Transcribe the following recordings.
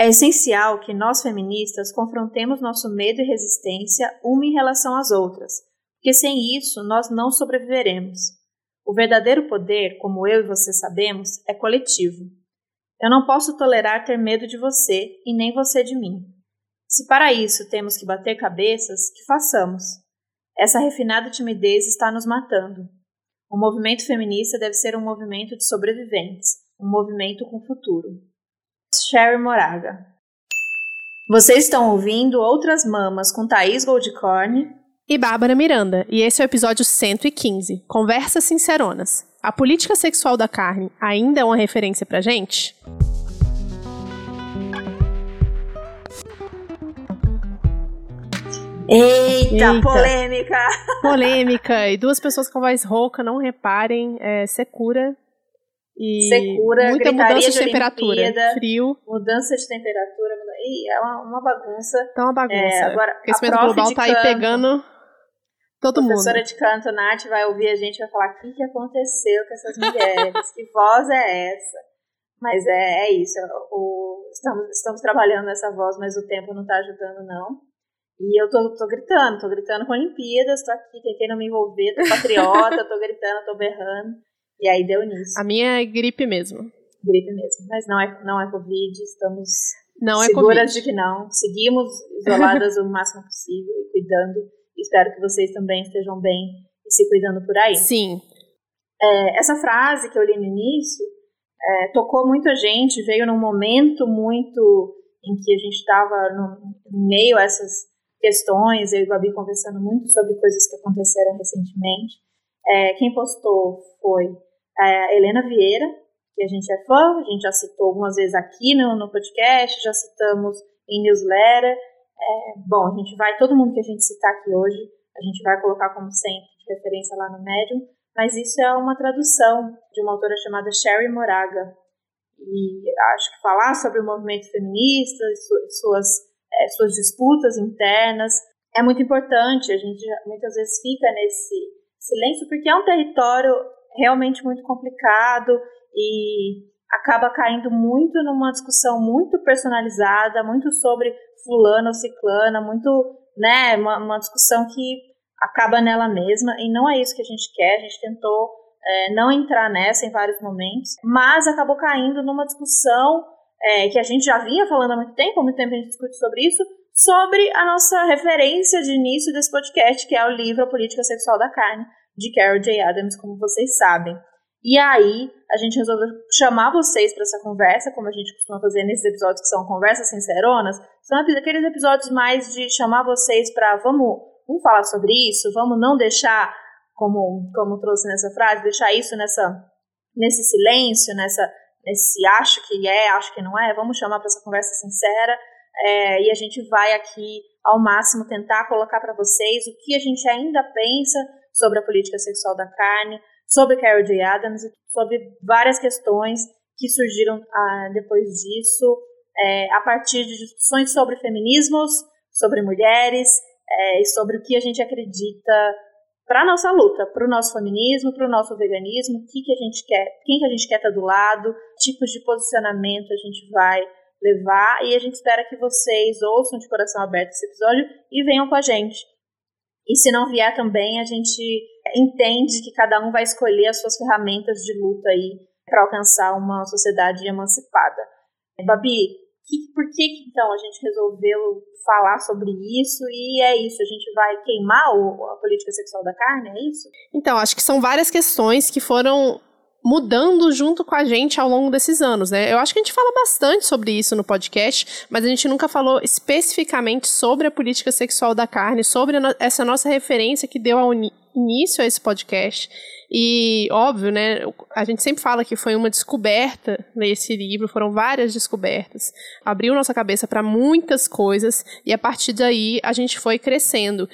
É essencial que nós feministas confrontemos nosso medo e resistência uma em relação às outras, porque sem isso nós não sobreviveremos. O verdadeiro poder, como eu e você sabemos, é coletivo. Eu não posso tolerar ter medo de você e nem você de mim. Se para isso temos que bater cabeças, que façamos. Essa refinada timidez está nos matando. O movimento feminista deve ser um movimento de sobreviventes, um movimento com futuro. Sherry Moraga. Vocês estão ouvindo Outras Mamas com Thaís Goldcorn e Bárbara Miranda, e esse é o episódio 115, Conversas Sinceronas. A política sexual da carne ainda é uma referência pra gente? Eita, Eita, polêmica! Polêmica! E duas pessoas com voz rouca, não reparem, é, secura. E secura, muita mudança de, de temperatura. Frio. Mudança de temperatura. Ih, é uma, uma bagunça. Tá uma bagunça. É, agora, o aquecimento global tá aí pegando todo mundo. A professora de canto, Nath, vai ouvir a gente e vai falar: o que, que aconteceu com essas mulheres? que voz é essa? Mas é, é isso. O, estamos, estamos trabalhando nessa voz, mas o tempo não está ajudando, não. E eu tô, tô gritando, tô gritando com Olimpíadas, tô aqui, tentei não me envolver, tô patriota, tô gritando, tô berrando. E aí deu nisso. A minha é gripe mesmo. Gripe mesmo. Mas não é, não é Covid, estamos não é seguras é de que não. Seguimos isoladas o máximo possível e cuidando. Espero que vocês também estejam bem e se cuidando por aí. Sim. É, essa frase que eu li no início é, tocou muita gente, veio num momento muito em que a gente estava no meio a essas questões, eu e Babi conversando muito sobre coisas que aconteceram recentemente. É, quem postou foi a Helena Vieira, que a gente é fã, a gente já citou algumas vezes aqui no, no podcast, já citamos em newsletter. É, bom, a gente vai, todo mundo que a gente citar aqui hoje, a gente vai colocar como sempre de referência lá no Medium, mas isso é uma tradução de uma autora chamada Sherry Moraga. E acho que falar sobre o movimento feminista, suas é, suas disputas internas. É muito importante, a gente muitas vezes fica nesse silêncio, porque é um território realmente muito complicado e acaba caindo muito numa discussão muito personalizada, muito sobre fulano ou ciclana, muito, né, uma, uma discussão que acaba nela mesma, e não é isso que a gente quer, a gente tentou é, não entrar nessa em vários momentos, mas acabou caindo numa discussão é, que a gente já vinha falando há muito tempo, há muito tempo a gente discute sobre isso, sobre a nossa referência de início desse podcast, que é o livro A Política Sexual da Carne, de Carol J. Adams, como vocês sabem. E aí, a gente resolveu chamar vocês para essa conversa, como a gente costuma fazer nesses episódios que são conversas sinceronas, são aqueles episódios mais de chamar vocês para vamos, vamos falar sobre isso, vamos não deixar, como, como trouxe nessa frase, deixar isso nessa, nesse silêncio, nessa nesse acho que é, acho que não é, vamos chamar para essa conversa sincera é, e a gente vai aqui ao máximo tentar colocar para vocês o que a gente ainda pensa sobre a política sexual da carne, sobre Carol J. Adams sobre várias questões que surgiram ah, depois disso, é, a partir de discussões sobre feminismos, sobre mulheres é, e sobre o que a gente acredita para a nossa luta, para o nosso feminismo, para o nosso veganismo, o que, que a gente quer, quem que a gente quer estar tá do lado, tipos de posicionamento a gente vai levar e a gente espera que vocês ouçam de coração aberto esse episódio e venham com a gente. E se não vier também, a gente entende que cada um vai escolher as suas ferramentas de luta aí para alcançar uma sociedade emancipada. Babi, que, por que então a gente resolveu falar sobre isso e é isso, a gente vai queimar o, a política sexual da carne, é isso? Então, acho que são várias questões que foram mudando junto com a gente ao longo desses anos, né? Eu acho que a gente fala bastante sobre isso no podcast, mas a gente nunca falou especificamente sobre a política sexual da carne, sobre essa nossa referência que deu início a esse podcast. E, óbvio, né, a gente sempre fala que foi uma descoberta nesse livro, foram várias descobertas. Abriu nossa cabeça para muitas coisas e a partir daí a gente foi crescendo.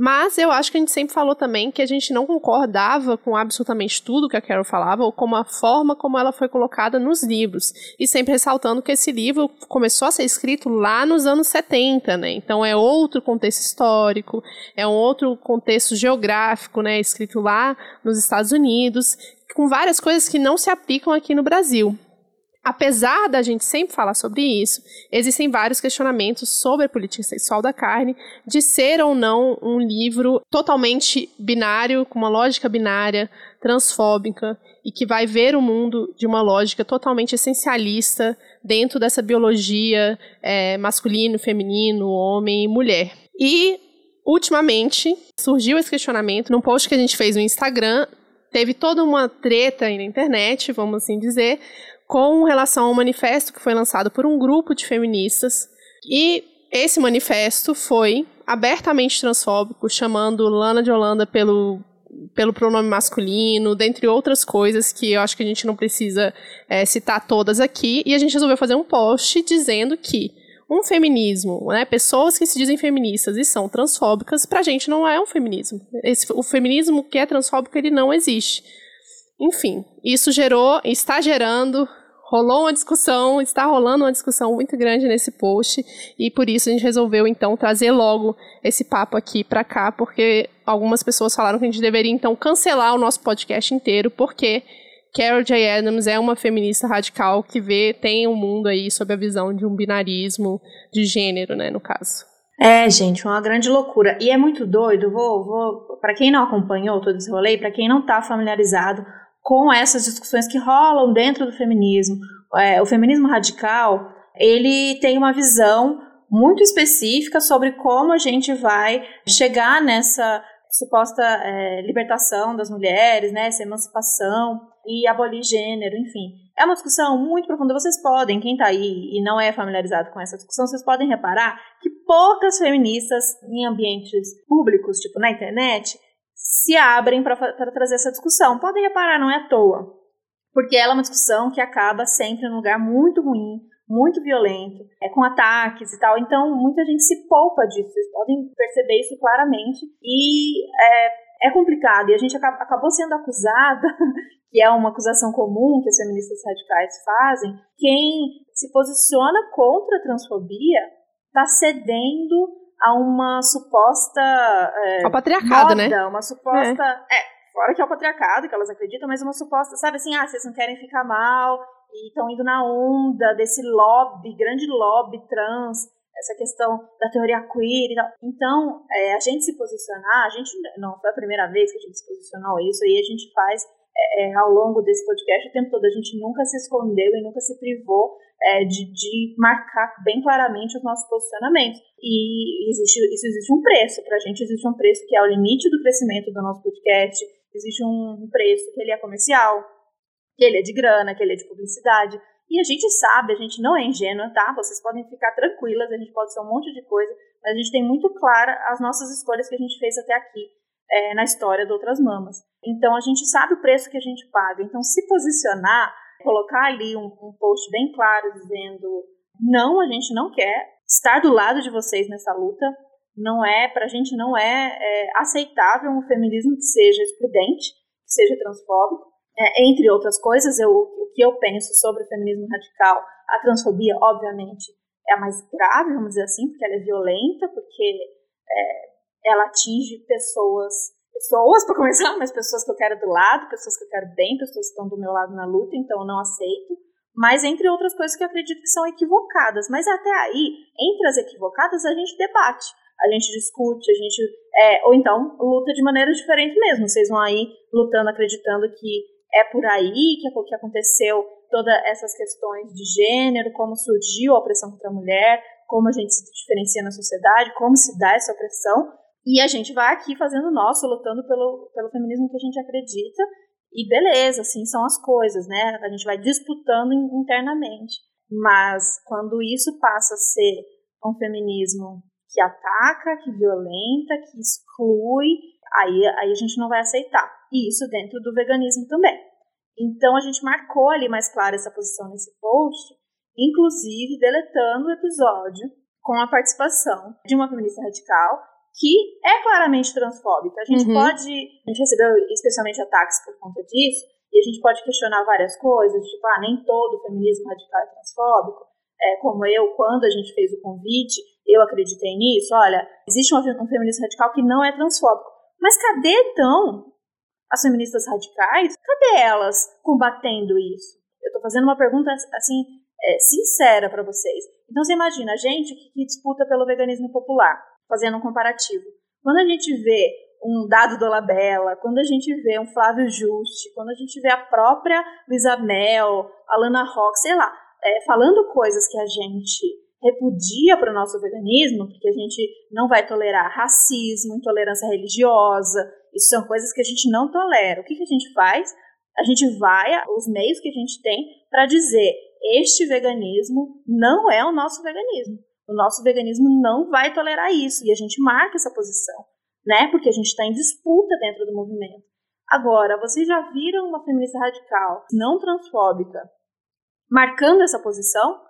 Mas eu acho que a gente sempre falou também que a gente não concordava com absolutamente tudo que a Carol falava, ou com a forma como ela foi colocada nos livros. E sempre ressaltando que esse livro começou a ser escrito lá nos anos 70, né? Então é outro contexto histórico, é um outro contexto geográfico, né? Escrito lá nos Estados Unidos, com várias coisas que não se aplicam aqui no Brasil. Apesar da gente sempre falar sobre isso, existem vários questionamentos sobre a política sexual da carne, de ser ou não um livro totalmente binário, com uma lógica binária, transfóbica, e que vai ver o mundo de uma lógica totalmente essencialista dentro dessa biologia é, masculino, feminino, homem e mulher. E, ultimamente, surgiu esse questionamento num post que a gente fez no Instagram. Teve toda uma treta aí na internet, vamos assim dizer, com relação ao manifesto que foi lançado por um grupo de feministas. E esse manifesto foi abertamente transfóbico, chamando Lana de Holanda pelo, pelo pronome masculino, dentre outras coisas que eu acho que a gente não precisa é, citar todas aqui. E a gente resolveu fazer um post dizendo que um feminismo, né, pessoas que se dizem feministas e são transfóbicas, pra gente não é um feminismo. Esse, o feminismo que é transfóbico, ele não existe. Enfim, isso gerou, está gerando rolou uma discussão, está rolando uma discussão muito grande nesse post e por isso a gente resolveu então trazer logo esse papo aqui para cá, porque algumas pessoas falaram que a gente deveria então cancelar o nosso podcast inteiro, porque Carol J. Adams é uma feminista radical que vê, tem um mundo aí sob a visão de um binarismo de gênero, né, no caso. É, gente, uma grande loucura. E é muito doido, vou, vou para quem não acompanhou todo esse rolê, para quem não está familiarizado, com essas discussões que rolam dentro do feminismo. É, o feminismo radical, ele tem uma visão muito específica sobre como a gente vai chegar nessa suposta é, libertação das mulheres, né, essa emancipação e abolir gênero, enfim. É uma discussão muito profunda. Vocês podem, quem está aí e não é familiarizado com essa discussão, vocês podem reparar que poucas feministas em ambientes públicos, tipo na internet, se abrem para trazer essa discussão. Podem reparar, não é à toa. Porque ela é uma discussão que acaba sempre num lugar muito ruim, muito violento, é com ataques e tal. Então, muita gente se poupa disso. Vocês podem perceber isso claramente. E é, é complicado. E a gente acabou sendo acusada, que é uma acusação comum que as feministas radicais fazem, quem se posiciona contra a transfobia está cedendo a uma suposta. É, Ao patriarcado, né? moda, né? Uma suposta. É. é, fora que é o patriarcado que elas acreditam, mas uma suposta, sabe assim, ah, vocês não querem ficar mal e estão indo na onda desse lobby, grande lobby trans, essa questão da teoria queer e tal. Então, é, a gente se posicionar, a gente não foi a primeira vez que a gente se posicionou isso, aí a gente faz é, é, ao longo desse podcast o tempo todo, a gente nunca se escondeu e nunca se privou é, de, de, marcar bem claramente os nossos posicionamentos. E existe, isso existe um preço, para a gente existe um preço que é o limite do crescimento do nosso podcast, existe um preço que ele é comercial, que ele é de grana, que ele é de publicidade. E a gente sabe, a gente não é ingênua, tá? Vocês podem ficar tranquilas, a gente pode ser um monte de coisa, mas a gente tem muito clara as nossas escolhas que a gente fez até aqui é, na história de outras mamas. Então a gente sabe o preço que a gente paga. Então se posicionar colocar ali um, um post bem claro dizendo não, a gente não quer estar do lado de vocês nessa luta. Não é, pra gente não é, é aceitável um feminismo que seja excludente, que seja transfóbico. É, entre outras coisas, eu, o que eu penso sobre o feminismo radical, a transfobia, obviamente, é a mais grave, vamos dizer assim, porque ela é violenta, porque é, ela atinge pessoas pessoas, para começar, mas pessoas que eu quero do lado, pessoas que eu quero bem, pessoas que estão do meu lado na luta, então eu não aceito. Mas entre outras coisas que eu acredito que são equivocadas. Mas até aí, entre as equivocadas, a gente debate, a gente discute, a gente. É, ou então luta de maneira diferente mesmo. Vocês vão aí lutando, acreditando que é por aí que, que aconteceu todas essas questões de gênero, como surgiu a opressão contra a mulher, como a gente se diferencia na sociedade, como se dá essa opressão. E a gente vai aqui fazendo nosso, lutando pelo, pelo feminismo que a gente acredita. E beleza, assim são as coisas, né? A gente vai disputando internamente. Mas quando isso passa a ser um feminismo que ataca, que violenta, que exclui, aí, aí a gente não vai aceitar. E isso dentro do veganismo também. Então a gente marcou ali mais clara essa posição nesse post, inclusive deletando o episódio com a participação de uma feminista radical que é claramente transfóbica. A gente uhum. pode. A gente recebeu especialmente ataques por conta disso, e a gente pode questionar várias coisas, tipo, ah, nem todo feminismo radical é transfóbico. É, como eu, quando a gente fez o convite, eu acreditei nisso. Olha, existe um, um feminismo radical que não é transfóbico. Mas cadê então as feministas radicais? Cadê elas combatendo isso? Eu estou fazendo uma pergunta assim é, sincera para vocês. Então você imagina a gente que, que disputa pelo veganismo popular, fazendo um comparativo. Quando a gente vê um Dado Dolabella, quando a gente vê um Flávio Juste, quando a gente vê a própria Luísa Mel, a Lana Rock, sei lá, é, falando coisas que a gente repudia para o nosso veganismo, porque a gente não vai tolerar racismo, intolerância religiosa, isso são coisas que a gente não tolera. O que, que a gente faz? A gente vai, os meios que a gente tem, para dizer: este veganismo não é o nosso veganismo. O nosso veganismo não vai tolerar isso. E a gente marca essa posição, né? Porque a gente está em disputa dentro do movimento. Agora, vocês já viram uma feminista radical, não transfóbica, marcando essa posição?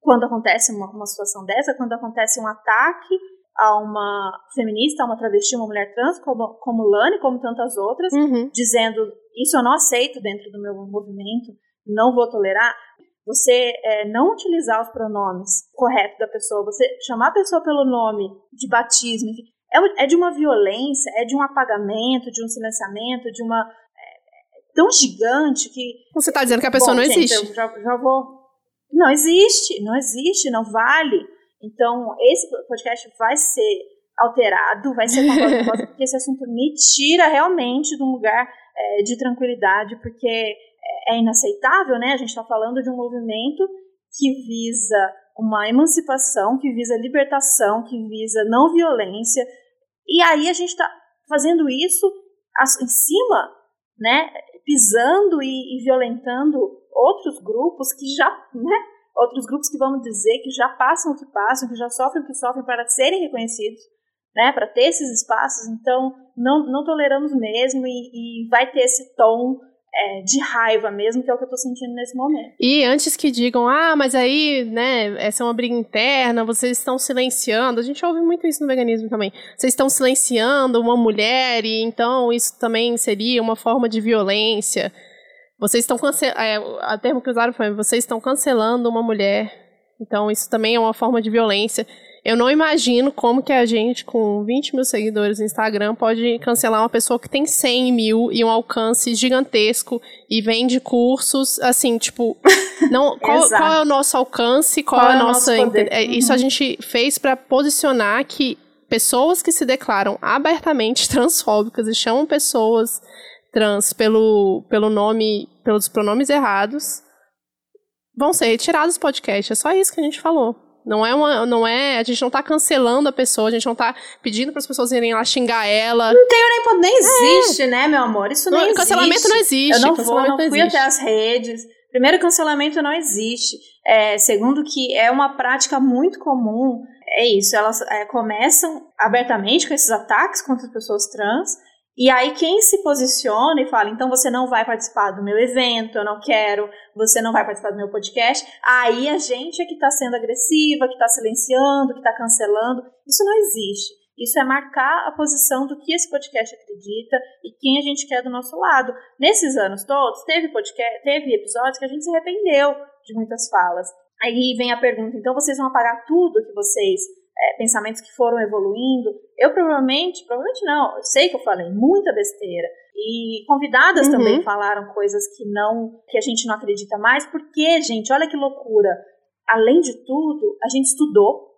Quando acontece uma, uma situação dessa, quando acontece um ataque a uma feminista, a uma travesti, uma mulher trans, como, como Lani, como tantas outras, uhum. dizendo isso eu não aceito dentro do meu movimento, não vou tolerar. Você é, não utilizar os pronomes corretos da pessoa, você chamar a pessoa pelo nome de batismo, enfim, é, é de uma violência, é de um apagamento, de um silenciamento, de uma. É, tão gigante que. Você está dizendo que a pessoa Bom, não gente, existe. Eu já, já vou. Não existe, não existe, não vale. Então, esse podcast vai ser alterado, vai ser porque esse assunto me tira realmente de um lugar é, de tranquilidade, porque é, inaceitável, né? A gente está falando de um movimento que visa uma emancipação, que visa libertação, que visa não violência, e aí a gente está fazendo isso em cima, né? Pisando e, e violentando outros grupos que já, né? outros grupos que vamos dizer que já passam o que passam, que já sofrem o que sofrem para serem reconhecidos, né, para ter esses espaços. Então, não, não toleramos mesmo e, e vai ter esse tom é, de raiva mesmo, que é o que eu estou sentindo nesse momento. E antes que digam, ah, mas aí, né, essa é uma briga interna, vocês estão silenciando, a gente ouve muito isso no veganismo também, vocês estão silenciando uma mulher e então isso também seria uma forma de violência. Vocês estão cancelando. É, a termo que usaram foi: vocês estão cancelando uma mulher. Então, isso também é uma forma de violência. Eu não imagino como que a gente, com 20 mil seguidores no Instagram, pode cancelar uma pessoa que tem 100 mil e um alcance gigantesco e vende cursos, assim, tipo, não, qual, qual, é o nosso alcance, qual, qual é a nossa. É, isso a uhum. gente fez para posicionar que pessoas que se declaram abertamente transfóbicas e chamam pessoas trans pelo, pelo nome, pelos pronomes errados, vão ser retirados do podcast. É só isso que a gente falou. Não é uma, não é, a gente não tá cancelando a pessoa, a gente não tá pedindo para as pessoas irem lá xingar ela. Não tem nem nem existe, é. né, meu amor? Isso não, não existe. Cancelamento não existe. Eu não vou, não fui até as redes. Primeiro, cancelamento não existe. É, segundo, que é uma prática muito comum. É isso, elas é, começam abertamente com esses ataques contra as pessoas trans e aí quem se posiciona e fala, então você não vai participar do meu evento, eu não quero, você não vai participar do meu podcast, aí a gente é que está sendo agressiva, que está silenciando, que está cancelando. Isso não existe. Isso é marcar a posição do que esse podcast acredita e quem a gente quer do nosso lado. Nesses anos todos, teve podcast, teve episódios que a gente se arrependeu de muitas falas. Aí vem a pergunta, então vocês vão apagar tudo que vocês é, pensamentos que foram evoluindo. Eu provavelmente, provavelmente não, eu sei que eu falei muita besteira. E convidadas uhum. também falaram coisas que não, que a gente não acredita mais, porque, gente, olha que loucura. Além de tudo, a gente estudou,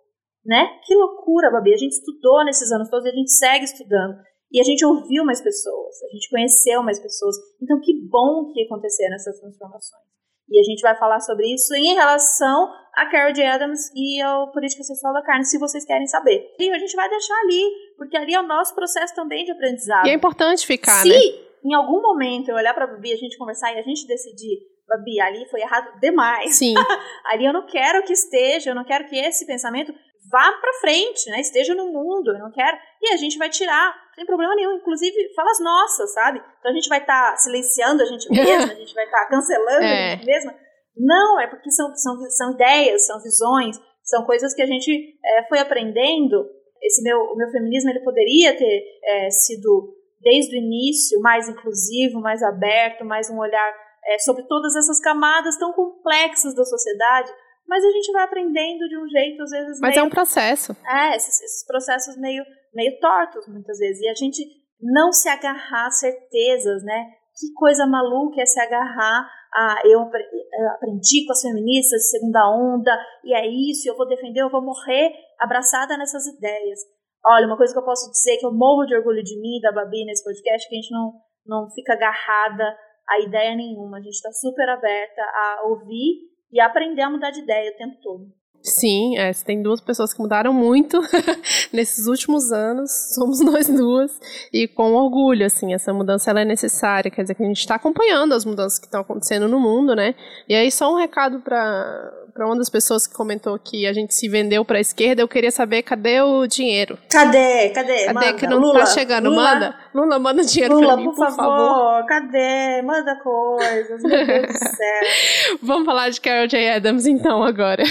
né? Que loucura, Babi. A gente estudou nesses anos todos e a gente segue estudando. E a gente ouviu mais pessoas, a gente conheceu mais pessoas. Então, que bom que aconteceram essas transformações. E a gente vai falar sobre isso em relação a Carol J. Adams e a política sexual da carne, se vocês querem saber. E a gente vai deixar ali, porque ali é o nosso processo também de aprendizado. E é importante ficar, se, né? Se em algum momento eu olhar pra Babi, a gente conversar e a gente decidir, Babi, ali foi errado demais. Sim. ali eu não quero que esteja, eu não quero que esse pensamento vá para frente, né? Esteja no mundo, eu não quero. E a gente vai tirar, sem problema nenhum, inclusive falas nossas, sabe? Então a gente vai estar tá silenciando a gente mesma, a gente vai estar tá cancelando é. a gente mesma. Não, é porque são, são, são ideias, são visões, são coisas que a gente é, foi aprendendo. Esse meu, o meu feminismo ele poderia ter é, sido desde o início mais inclusivo, mais aberto, mais um olhar é, sobre todas essas camadas tão complexas da sociedade mas a gente vai aprendendo de um jeito, às vezes. Mas meio, é um processo. É, esses, esses, processos meio, meio tortos, muitas vezes. E a gente não se agarrar a certezas, né? Que coisa maluca é se agarrar ah, eu aprendi com as feministas de segunda onda, e é isso, eu vou defender, eu vou morrer abraçada nessas ideias. Olha, uma coisa que eu posso dizer que eu morro de orgulho de mim, da Babi, nesse podcast, que a gente não, não fica agarrada a ideia nenhuma. A gente está super aberta a ouvir e aprender a mudar de ideia o tempo todo. Sim, é, tem duas pessoas que mudaram muito nesses últimos anos, somos nós duas, e com orgulho, assim, essa mudança ela é necessária, quer dizer que a gente está acompanhando as mudanças que estão acontecendo no mundo, né? E aí só um recado para para uma das pessoas que comentou que a gente se vendeu para a esquerda, eu queria saber cadê o dinheiro? Cadê? Cadê? Cadê manda. que não Lula, tá chegando? Lula, manda. Lula, manda dinheiro Lula, pra mim, por, por favor. favor. Cadê? Manda coisas, meu Deus do céu. Vamos falar de Carol J. Adams então agora.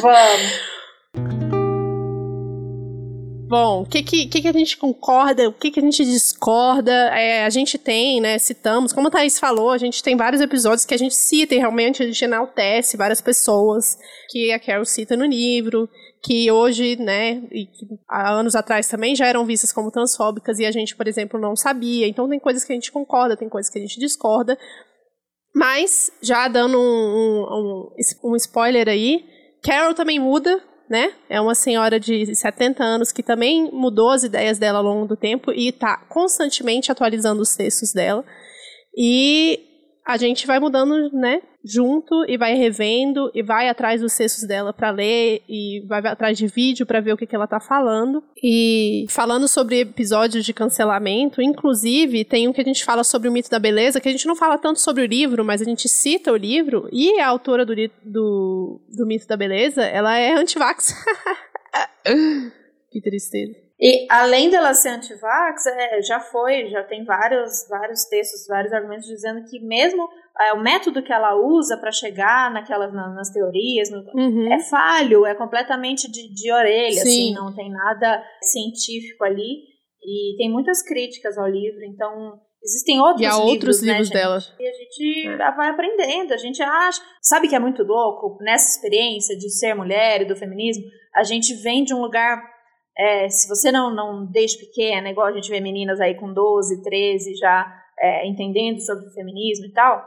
Vamos. Bom, o que, que, que, a gente concorda, o que, que a gente discorda? É, a gente tem, né, citamos, como a Thaís falou, a gente tem vários episódios que a gente cita e realmente a gente enaltece várias pessoas que a Carol cita no livro, que hoje, né, e há anos atrás também já eram vistas como transfóbicas e a gente, por exemplo, não sabia. Então tem coisas que a gente concorda, tem coisas que a gente discorda. Mas, já dando um, um, um spoiler aí, Carol também muda, né? É uma senhora de 70 anos que também mudou as ideias dela ao longo do tempo e está constantemente atualizando os textos dela. E a gente vai mudando, né, junto e vai revendo e vai atrás dos textos dela para ler e vai atrás de vídeo para ver o que, que ela tá falando. E falando sobre episódios de cancelamento, inclusive tem um que a gente fala sobre o mito da beleza, que a gente não fala tanto sobre o livro, mas a gente cita o livro e a autora do, do, do mito da beleza, ela é antivax. que tristeza. E além dela ser anti-vax, é, já foi, já tem vários, vários textos, vários argumentos dizendo que mesmo é, o método que ela usa para chegar naquelas na, nas teorias no, uhum. é falho, é completamente de, de orelha, assim, Sim. assim, não tem nada científico ali. E tem muitas críticas ao livro, então Existem outros e há livros, outros né, livros dela. E a gente é. vai aprendendo, a gente acha. Sabe que é muito louco nessa experiência de ser mulher e do feminismo? A gente vem de um lugar é, se você não, não desde pequena, igual a gente vê meninas aí com 12, 13 já é, entendendo sobre o feminismo e tal,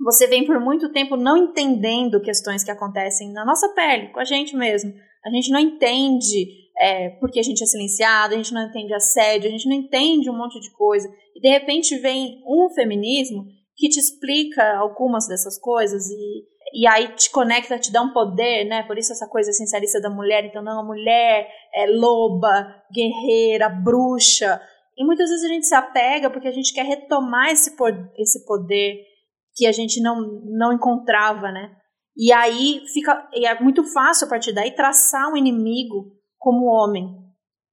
você vem por muito tempo não entendendo questões que acontecem na nossa pele, com a gente mesmo. A gente não entende é, porque a gente é silenciado, a gente não entende assédio, a gente não entende um monte de coisa. E de repente vem um feminismo que te explica algumas dessas coisas e e aí te conecta, te dá um poder, né? Por isso essa coisa essencialista da mulher. Então, não, a mulher é loba, guerreira, bruxa. E muitas vezes a gente se apega porque a gente quer retomar esse, esse poder que a gente não, não encontrava, né? E aí fica e é muito fácil a partir daí traçar um inimigo como homem.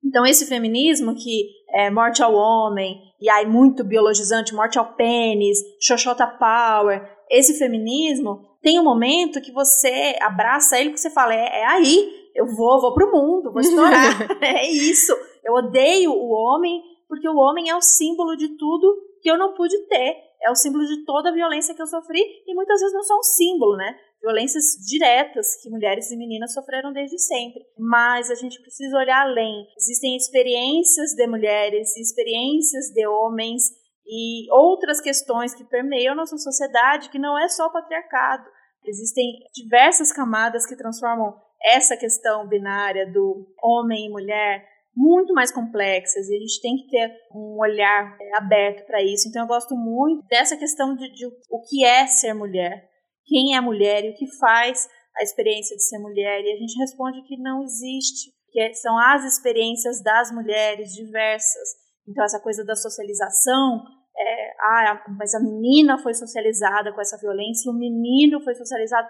Então esse feminismo que é morte ao homem, e aí muito biologizante, morte ao pênis, xoxota power, esse feminismo tem um momento que você abraça ele que você fala, é, é aí, eu vou, vou pro mundo, vou estourar. é isso. Eu odeio o homem, porque o homem é o símbolo de tudo que eu não pude ter. É o símbolo de toda a violência que eu sofri, e muitas vezes não só um símbolo, né? Violências diretas que mulheres e meninas sofreram desde sempre. Mas a gente precisa olhar além. Existem experiências de mulheres, experiências de homens e outras questões que permeiam nossa sociedade, que não é só o patriarcado. Existem diversas camadas que transformam essa questão binária do homem e mulher muito mais complexas e a gente tem que ter um olhar é, aberto para isso. Então eu gosto muito dessa questão de, de, o que é ser mulher, quem é mulher e o que faz a experiência de ser mulher. E a gente responde que não existe, que são as experiências das mulheres diversas. Então essa coisa da socialização é, ah, mas a menina foi socializada com essa violência, o menino foi socializado.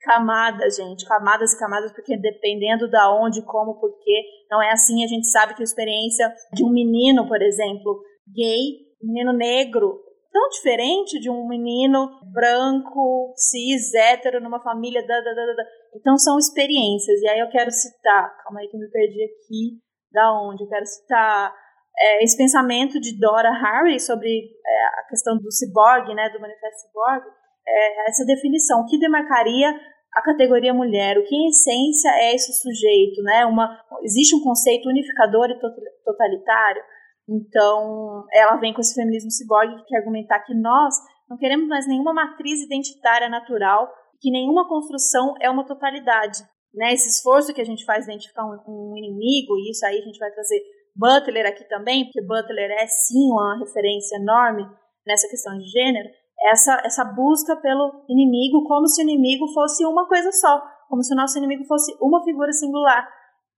Camadas, gente, camadas e camadas, porque dependendo da onde, como, porquê, não é assim. A gente sabe que a experiência de um menino, por exemplo, gay, menino negro, tão diferente de um menino branco, cis, hétero, numa família. Da, da, da, da. Então são experiências. E aí eu quero citar, calma aí que eu me perdi aqui, da onde? Eu quero citar é, esse pensamento de Dora Harry sobre é, a questão do ciborgue, né, do manifesto ciborgue, é, essa definição, o que demarcaria a categoria mulher, o que em essência é esse sujeito, né, uma, existe um conceito unificador e totalitário, então ela vem com esse feminismo ciborgue que quer argumentar que nós não queremos mais nenhuma matriz identitária natural, que nenhuma construção é uma totalidade. Né? Esse esforço que a gente faz de identificar um, um inimigo, e isso aí a gente vai trazer Butler aqui também, porque Butler é sim uma referência enorme nessa questão de gênero, essa, essa busca pelo inimigo como se o inimigo fosse uma coisa só, como se o nosso inimigo fosse uma figura singular,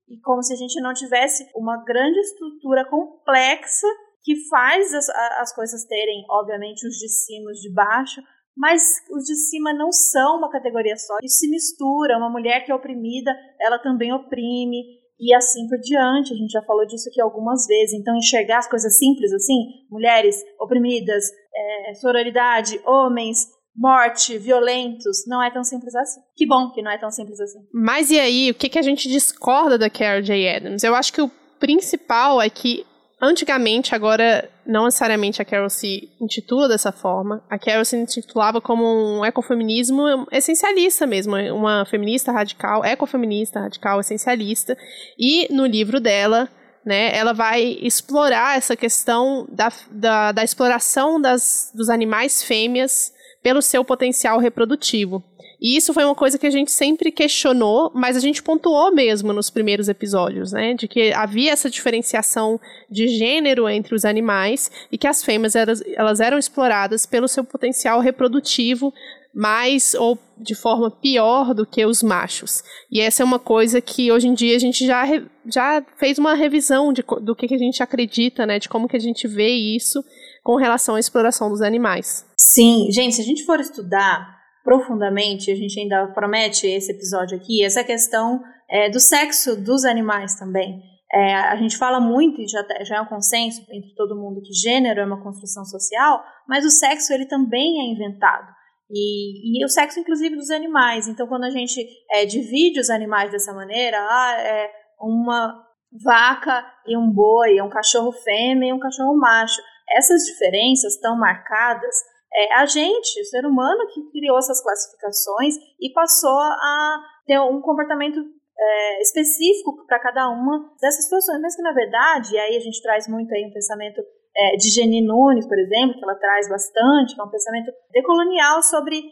e como se a gente não tivesse uma grande estrutura complexa que faz as, as coisas terem, obviamente, os de cima os de baixo, mas os de cima não são uma categoria só, isso se mistura, uma mulher que é oprimida, ela também oprime, e assim por diante. A gente já falou disso aqui algumas vezes. Então, enxergar as coisas simples assim, mulheres oprimidas, é, sororidade, homens, morte, violentos, não é tão simples assim. Que bom que não é tão simples assim. Mas e aí, o que, que a gente discorda da Carol J. Adams? Eu acho que o principal é que Antigamente, agora, não necessariamente a Carol se intitula dessa forma. A Carol se intitulava como um ecofeminismo essencialista mesmo, uma feminista radical, ecofeminista radical essencialista. E no livro dela, né, ela vai explorar essa questão da, da, da exploração das, dos animais fêmeas pelo seu potencial reprodutivo. E isso foi uma coisa que a gente sempre questionou, mas a gente pontuou mesmo nos primeiros episódios, né? De que havia essa diferenciação de gênero entre os animais e que as fêmeas elas, elas eram exploradas pelo seu potencial reprodutivo mais ou de forma pior do que os machos. E essa é uma coisa que hoje em dia a gente já, já fez uma revisão de, do que, que a gente acredita, né? De como que a gente vê isso com relação à exploração dos animais. Sim, gente, se a gente for estudar profundamente, a gente ainda promete esse episódio aqui, essa questão é, do sexo dos animais também. É, a gente fala muito, e já, já é um consenso entre todo mundo, que gênero é uma construção social, mas o sexo ele também é inventado. E, e o sexo, inclusive, dos animais. Então, quando a gente é, divide os animais dessa maneira, ah, é uma vaca e um boi, um cachorro fêmea e um cachorro macho. Essas diferenças tão marcadas é a gente, o ser humano, que criou essas classificações e passou a ter um comportamento é, específico para cada uma dessas situações, mas que na verdade, e aí a gente traz muito aí um pensamento é, de Jenny Nunes, por exemplo, que ela traz bastante, que é um pensamento decolonial sobre,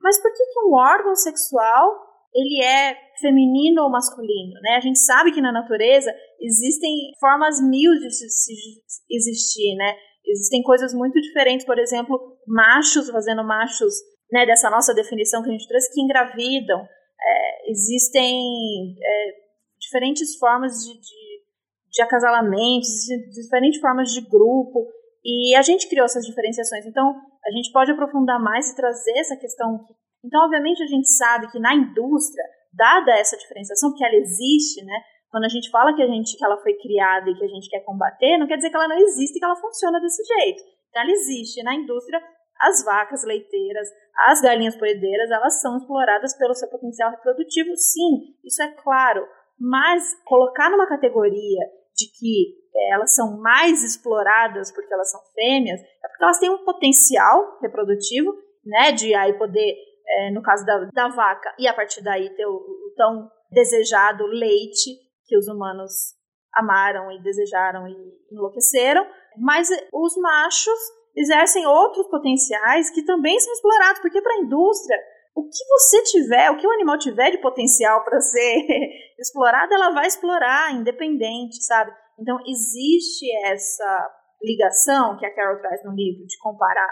mas por que, que um órgão sexual ele é feminino ou masculino, né? A gente sabe que na natureza existem formas mil de se existir, né? Existem coisas muito diferentes, por exemplo, machos fazendo machos, né, dessa nossa definição que a gente trouxe, que engravidam. É, existem é, diferentes formas de, de, de acasalamentos, diferentes formas de grupo, e a gente criou essas diferenciações. Então, a gente pode aprofundar mais e trazer essa questão. Então, obviamente, a gente sabe que na indústria, dada essa diferenciação, porque ela existe, né? Quando a gente fala que a gente que ela foi criada e que a gente quer combater, não quer dizer que ela não existe e que ela funciona desse jeito. Então ela existe na indústria. As vacas leiteiras, as galinhas poedeiras, elas são exploradas pelo seu potencial reprodutivo, sim, isso é claro. Mas colocar numa categoria de que é, elas são mais exploradas porque elas são fêmeas, é porque elas têm um potencial reprodutivo, né, de aí poder, é, no caso da, da vaca, e a partir daí ter o, o tão desejado leite, que os humanos amaram e desejaram e enlouqueceram, mas os machos exercem outros potenciais que também são explorados, porque para a indústria, o que você tiver, o que o animal tiver de potencial para ser explorado, ela vai explorar, independente, sabe? Então, existe essa ligação que a Carol traz no livro de comparar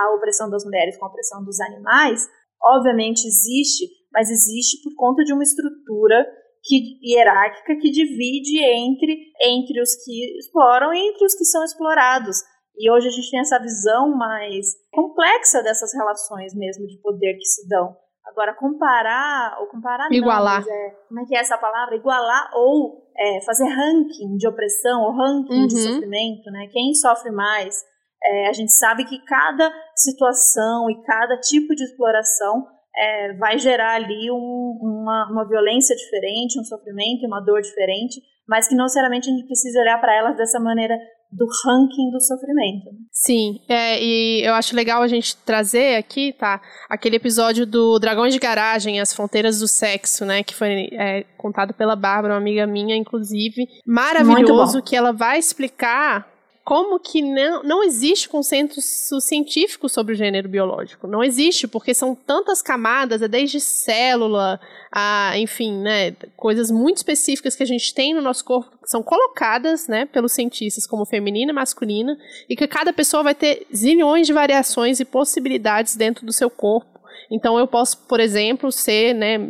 a, opressão das mulheres com a opressão dos animais. Obviamente existe, mas existe por conta de uma estrutura que, hierárquica que divide entre, entre os que exploram e entre os que são explorados. E hoje a gente tem essa visão mais complexa dessas relações mesmo de poder que se dão. Agora, comparar, ou comparar Igualar. Não, é, como é que é essa palavra? Igualar ou é, fazer ranking de opressão ou ranking uhum. de sofrimento, né? Quem sofre mais? É, a gente sabe que cada situação e cada tipo de exploração é, vai gerar ali um, uma, uma violência diferente, um sofrimento, uma dor diferente, mas que não necessariamente a gente precisa olhar para elas dessa maneira do ranking do sofrimento. Né? Sim, é, e eu acho legal a gente trazer aqui, tá, aquele episódio do Dragões de Garagem, As Fronteiras do Sexo, né, que foi é, contado pela Bárbara, uma amiga minha, inclusive, maravilhoso, que ela vai explicar como que não, não existe consenso científico sobre o gênero biológico. Não existe, porque são tantas camadas, é desde célula, a, enfim, né, coisas muito específicas que a gente tem no nosso corpo que são colocadas, né, pelos cientistas como feminina e masculina, e que cada pessoa vai ter zilhões de variações e possibilidades dentro do seu corpo. Então eu posso, por exemplo, ser, né,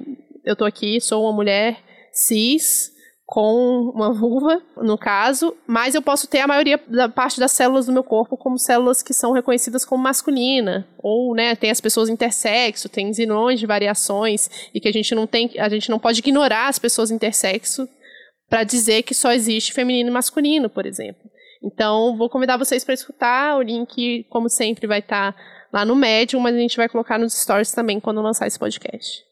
eu tô aqui, sou uma mulher cis, com uma vulva, no caso, mas eu posso ter a maioria da parte das células do meu corpo como células que são reconhecidas como masculina, ou, né, tem as pessoas intersexo, tem zilhões de variações e que a gente não tem, a gente não pode ignorar as pessoas intersexo para dizer que só existe feminino e masculino, por exemplo. Então, vou convidar vocês para escutar, o link, como sempre, vai estar tá lá no Medium, mas a gente vai colocar nos stories também quando lançar esse podcast.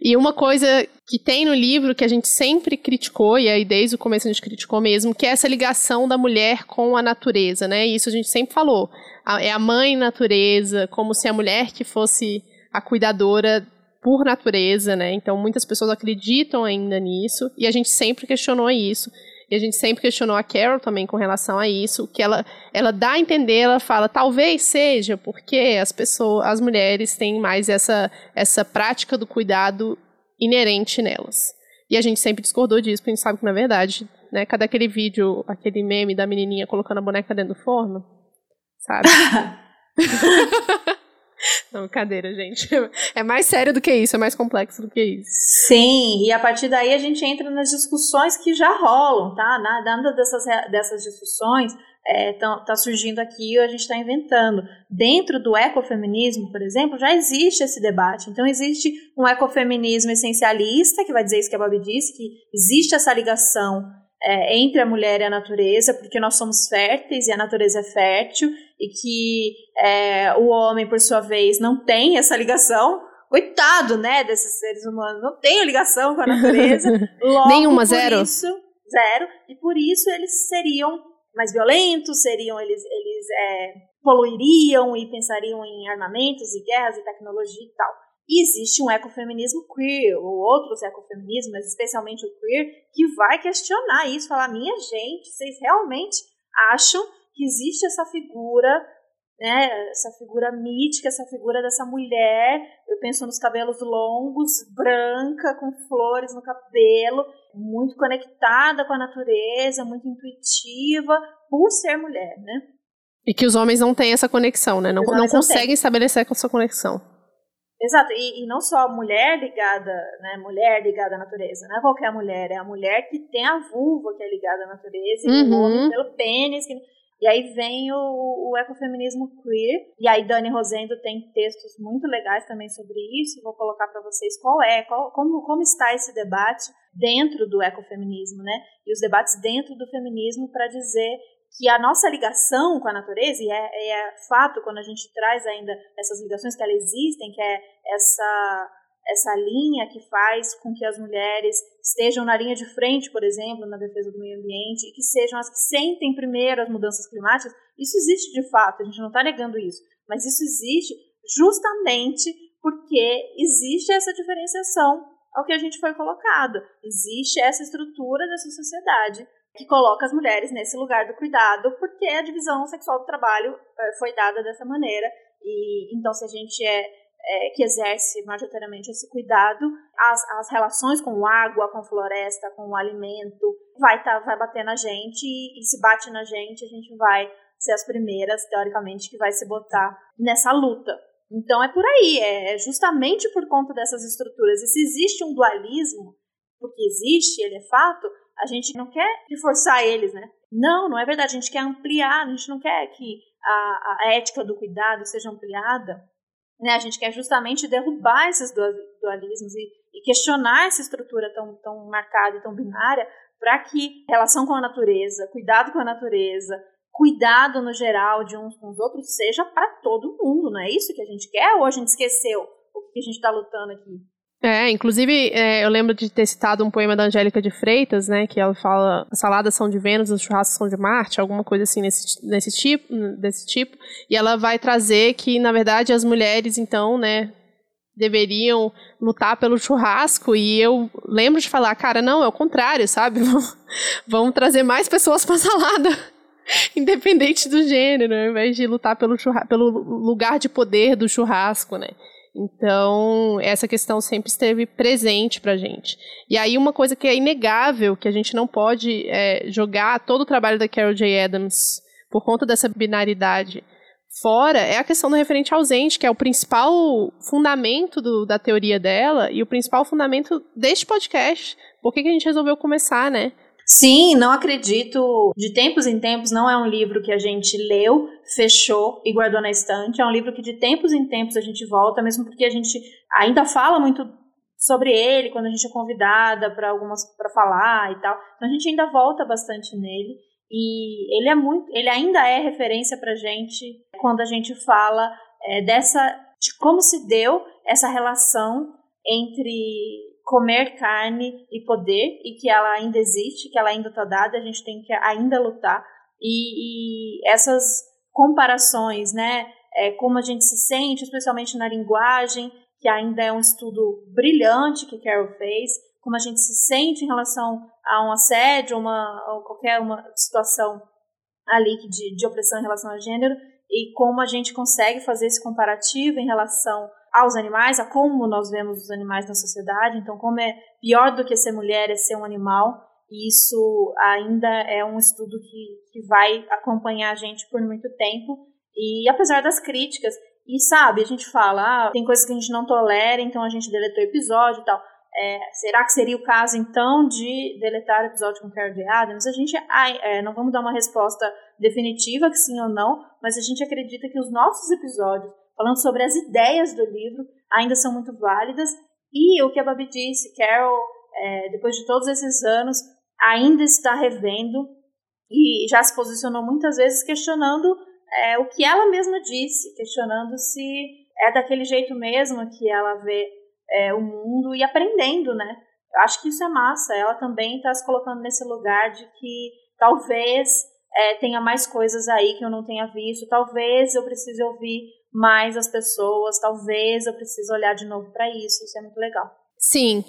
E uma coisa que tem no livro que a gente sempre criticou, e aí desde o começo a gente criticou mesmo, que é essa ligação da mulher com a natureza, né? Isso a gente sempre falou. É a mãe natureza, como se a mulher que fosse a cuidadora por natureza, né? Então muitas pessoas acreditam ainda nisso, e a gente sempre questionou isso. E a gente sempre questionou a Carol também com relação a isso, que ela, ela dá a entender, ela fala, talvez seja porque as pessoas, as mulheres têm mais essa, essa prática do cuidado inerente nelas. E a gente sempre discordou disso, porque a gente sabe que, na verdade, né, cadê aquele vídeo, aquele meme da menininha colocando a boneca dentro do forno? Sabe? Não, brincadeira, gente. É mais sério do que isso, é mais complexo do que isso. Sim, e a partir daí a gente entra nas discussões que já rolam, tá? Nada dessas, dessas discussões é, tá, surgindo aqui a gente está inventando. Dentro do ecofeminismo, por exemplo, já existe esse debate. Então, existe um ecofeminismo essencialista, que vai dizer isso que a Bob disse, que existe essa ligação é, entre a mulher e a natureza, porque nós somos férteis e a natureza é fértil, e que é, o homem, por sua vez, não tem essa ligação. Coitado, né, desses seres humanos, não tem ligação com a natureza. Logo, Nenhuma, zero. Isso, zero. E por isso eles seriam mais violentos, seriam eles, eles é, poluiriam e pensariam em armamentos e guerras e tecnologia e tal. E existe um ecofeminismo queer, ou outros ecofeminismos, mas especialmente o queer, que vai questionar isso, falar, minha gente, vocês realmente acham que existe essa figura, né, essa figura mítica, essa figura dessa mulher, eu penso nos cabelos longos, branca, com flores no cabelo, muito conectada com a natureza, muito intuitiva, por ser mulher, né? E que os homens não têm essa conexão, né? Não, não conseguem não estabelecer essa conexão. Exato, e, e, não só a mulher ligada, né, mulher ligada à natureza, não é qualquer mulher, é a mulher que tem a vulva que é ligada à natureza, e uhum. o homem pelo pênis, que, e aí vem o, o, ecofeminismo queer, e aí Dani Rosendo tem textos muito legais também sobre isso, vou colocar para vocês qual é, qual, como, como está esse debate dentro do ecofeminismo, né, e os debates dentro do feminismo para dizer que a nossa ligação com a natureza, e é, é, fato quando a gente traz ainda essas ligações que elas existem, que é essa, essa linha que faz com que as mulheres estejam na linha de frente, por exemplo, na defesa do meio ambiente, e que sejam as que sentem primeiro as mudanças climáticas, isso existe de fato, a gente não está negando isso, mas isso existe justamente porque existe essa diferenciação ao que a gente foi colocado, existe essa estrutura dessa sociedade que coloca as mulheres nesse lugar do cuidado, porque a divisão sexual do trabalho é, foi dada dessa maneira. E então, se a gente é, é que exerce majoritariamente esse cuidado, as, as relações com água, com floresta, com o alimento, vai, tá, vai bater na gente, e, e se bate na gente, a gente vai ser as primeiras, teoricamente, que vai se botar nessa luta. Então é por aí, é, é justamente por conta dessas estruturas. E se existe um dualismo, porque existe, ele é fato, a gente não quer reforçar eles, né? Não, não é verdade. A gente quer ampliar, a gente não quer que a, a ética do cuidado seja ampliada. Né? A gente quer justamente derrubar esses dualismos e, e questionar essa estrutura tão, tão marcada e tão binária para que relação com a natureza, cuidado com a natureza, cuidado no geral de uns com os outros seja para todo mundo, não é isso que a gente quer? Ou a gente esqueceu o que a gente está lutando aqui? É, inclusive, é, eu lembro de ter citado um poema da Angélica de Freitas, né, que ela fala, as saladas são de Vênus, os churrascos são de Marte, alguma coisa assim nesse, nesse tipo, desse tipo, e ela vai trazer que, na verdade, as mulheres, então, né, deveriam lutar pelo churrasco, e eu lembro de falar, cara, não, é o contrário, sabe, vamos, trazer mais pessoas pra salada. independente do gênero, ao invés de lutar pelo, pelo lugar de poder do churrasco, né? Então, essa questão sempre esteve presente pra gente. E aí, uma coisa que é inegável, que a gente não pode é, jogar todo o trabalho da Carol J. Adams por conta dessa binaridade fora, é a questão do referente ausente, que é o principal fundamento do, da teoria dela e o principal fundamento deste podcast. Por que, que a gente resolveu começar, né? Sim, não acredito. De tempos em tempos, não é um livro que a gente leu, fechou e guardou na estante. É um livro que de tempos em tempos a gente volta, mesmo porque a gente ainda fala muito sobre ele quando a gente é convidada para algumas para falar e tal. Então a gente ainda volta bastante nele e ele é muito, ele ainda é referência para gente quando a gente fala é, dessa de como se deu essa relação entre comer carne e poder e que ela ainda existe, que ela ainda está dada, a gente tem que ainda lutar. E, e essas comparações, né, é, como a gente se sente, especialmente na linguagem, que ainda é um estudo brilhante que Carol fez, como a gente se sente em relação a um assédio, uma, ou qualquer uma situação ali de, de opressão em relação ao gênero, e como a gente consegue fazer esse comparativo em relação aos animais, a como nós vemos os animais na sociedade. Então, como é pior do que ser mulher é ser um animal. E isso ainda é um estudo que, que vai acompanhar a gente por muito tempo. E apesar das críticas, e sabe, a gente fala, ah, tem coisas que a gente não tolera, então a gente deletou episódio e tal. É, será que seria o caso, então, de deletar o episódio com Carol J. Adams? A gente é, não vamos dar uma resposta definitiva que sim ou não, mas a gente acredita que os nossos episódios falando sobre as ideias do livro, ainda são muito válidas. E o que a Babi disse, Carol, é, depois de todos esses anos, ainda está revendo e já se posicionou muitas vezes questionando é, o que ela mesma disse, questionando se é daquele jeito mesmo que ela vê é, o mundo e aprendendo, né? Eu acho que isso é massa. Ela também está se colocando nesse lugar de que talvez é, tenha mais coisas aí que eu não tenha visto, talvez eu precise ouvir mais as pessoas, talvez eu precise olhar de novo para isso, isso é muito legal. Sim.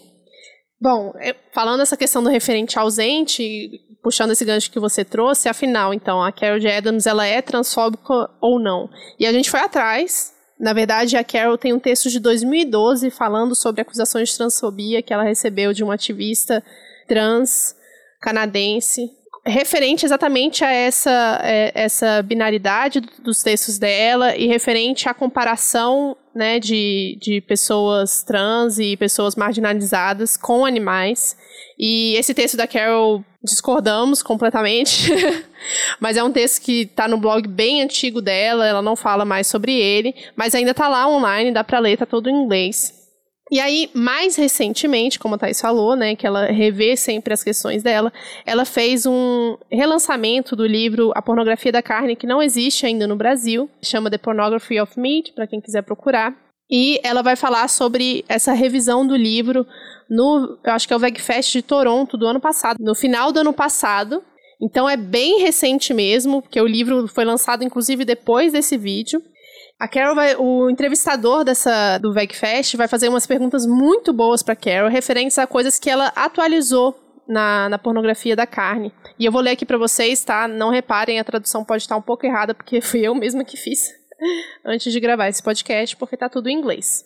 Bom, falando essa questão do referente ausente, puxando esse gancho que você trouxe, afinal, então, a Carol J. Adams, ela é transfóbica ou não? E a gente foi atrás, na verdade, a Carol tem um texto de 2012 falando sobre acusações de transfobia que ela recebeu de uma ativista trans canadense referente exatamente a essa, é, essa binaridade dos textos dela e referente à comparação né, de, de pessoas trans e pessoas marginalizadas com animais. E esse texto da Carol discordamos completamente, mas é um texto que está no blog bem antigo dela, ela não fala mais sobre ele, mas ainda está lá online, dá para ler, tá todo em inglês. E aí, mais recentemente, como a Thais falou, né, que ela revê sempre as questões dela, ela fez um relançamento do livro A Pornografia da Carne, que não existe ainda no Brasil, chama The Pornography of Meat, para quem quiser procurar. E ela vai falar sobre essa revisão do livro no, eu acho que é o VegFest de Toronto do ano passado, no final do ano passado. Então é bem recente mesmo, porque o livro foi lançado inclusive depois desse vídeo. A Carol vai, o entrevistador dessa do VegFest vai fazer umas perguntas muito boas para Carol, referentes a coisas que ela atualizou na, na pornografia da carne. E eu vou ler aqui para vocês, tá? Não reparem, a tradução pode estar um pouco errada, porque fui eu mesma que fiz antes de gravar esse podcast, porque tá tudo em inglês.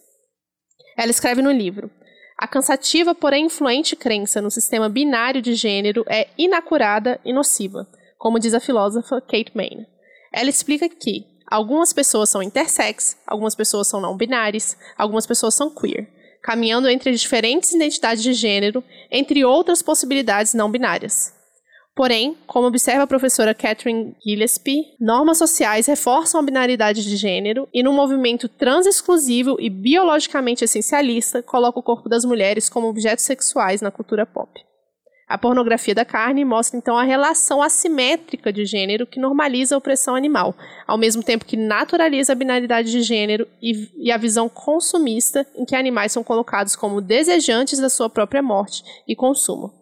Ela escreve no livro: A cansativa, porém influente crença no sistema binário de gênero é inacurada e nociva, como diz a filósofa Kate Maine. Ela explica que Algumas pessoas são intersex, algumas pessoas são não binárias, algumas pessoas são queer, caminhando entre diferentes identidades de gênero, entre outras possibilidades não binárias. Porém, como observa a professora Catherine Gillespie, normas sociais reforçam a binaridade de gênero e, num movimento trans-exclusivo e biologicamente essencialista, coloca o corpo das mulheres como objetos sexuais na cultura pop. A pornografia da carne mostra então a relação assimétrica de gênero que normaliza a opressão animal, ao mesmo tempo que naturaliza a binaridade de gênero e, e, a visão consumista em que animais são colocados como desejantes da sua própria morte e consumo.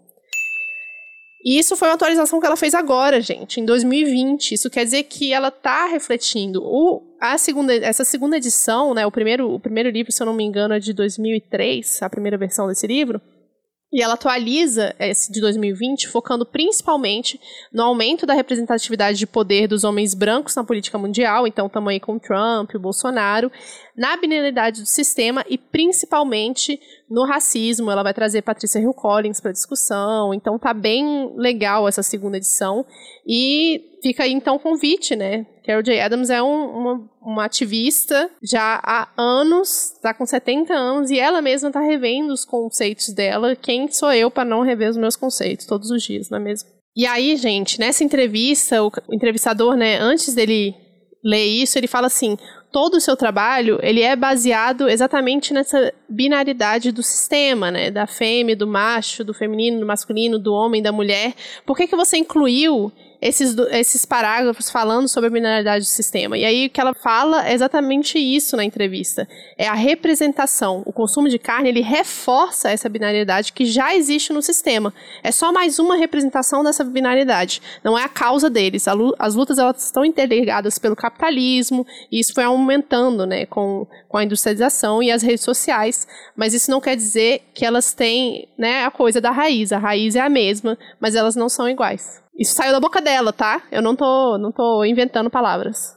E isso foi uma atualização que ela fez agora, gente, em 2020. Isso quer dizer que ela está refletindo. O, a segunda, essa segunda edição, né, o, primeiro, o primeiro livro, se eu não me engano, é de 2003, a primeira versão desse livro E ela atualiza esse de 2020, focando principalmente no aumento da representatividade de poder dos homens brancos na política mundial, então também com Trump, o Bolsonaro, na binariedade do sistema e principalmente no racismo. Ela vai trazer Patrícia Hill Collins para discussão, então tá bem legal essa segunda edição. E fica aí então o convite, né? Carol J. Adams é um, uma, uma ativista já há anos, está com 70 anos, e ela mesma está revendo os conceitos dela. Quem sou eu para não rever os meus conceitos todos os dias, não é mesmo? E aí, gente, nessa entrevista, o entrevistador, né, antes dele ler isso, ele fala assim: todo o seu trabalho ele é baseado exatamente nessa binaridade do sistema, né? Da fêmea, do macho, do feminino, do masculino, do homem, da mulher. Por que, que você incluiu esses, esses parágrafos falando sobre a binariedade do sistema. E aí o que ela fala é exatamente isso na entrevista. É a representação. O consumo de carne, ele reforça essa binariedade que já existe no sistema. É só mais uma representação dessa binariedade. Não é a causa deles. As lutas elas estão interligadas pelo capitalismo, e isso foi aumentando né, com, com a industrialização e as redes sociais. Mas isso não quer dizer que elas têm né, a coisa da raiz. A raiz é a mesma, mas elas não são iguais. Isso saiu da boca dela, tá? Eu não tô, não tô inventando palavras.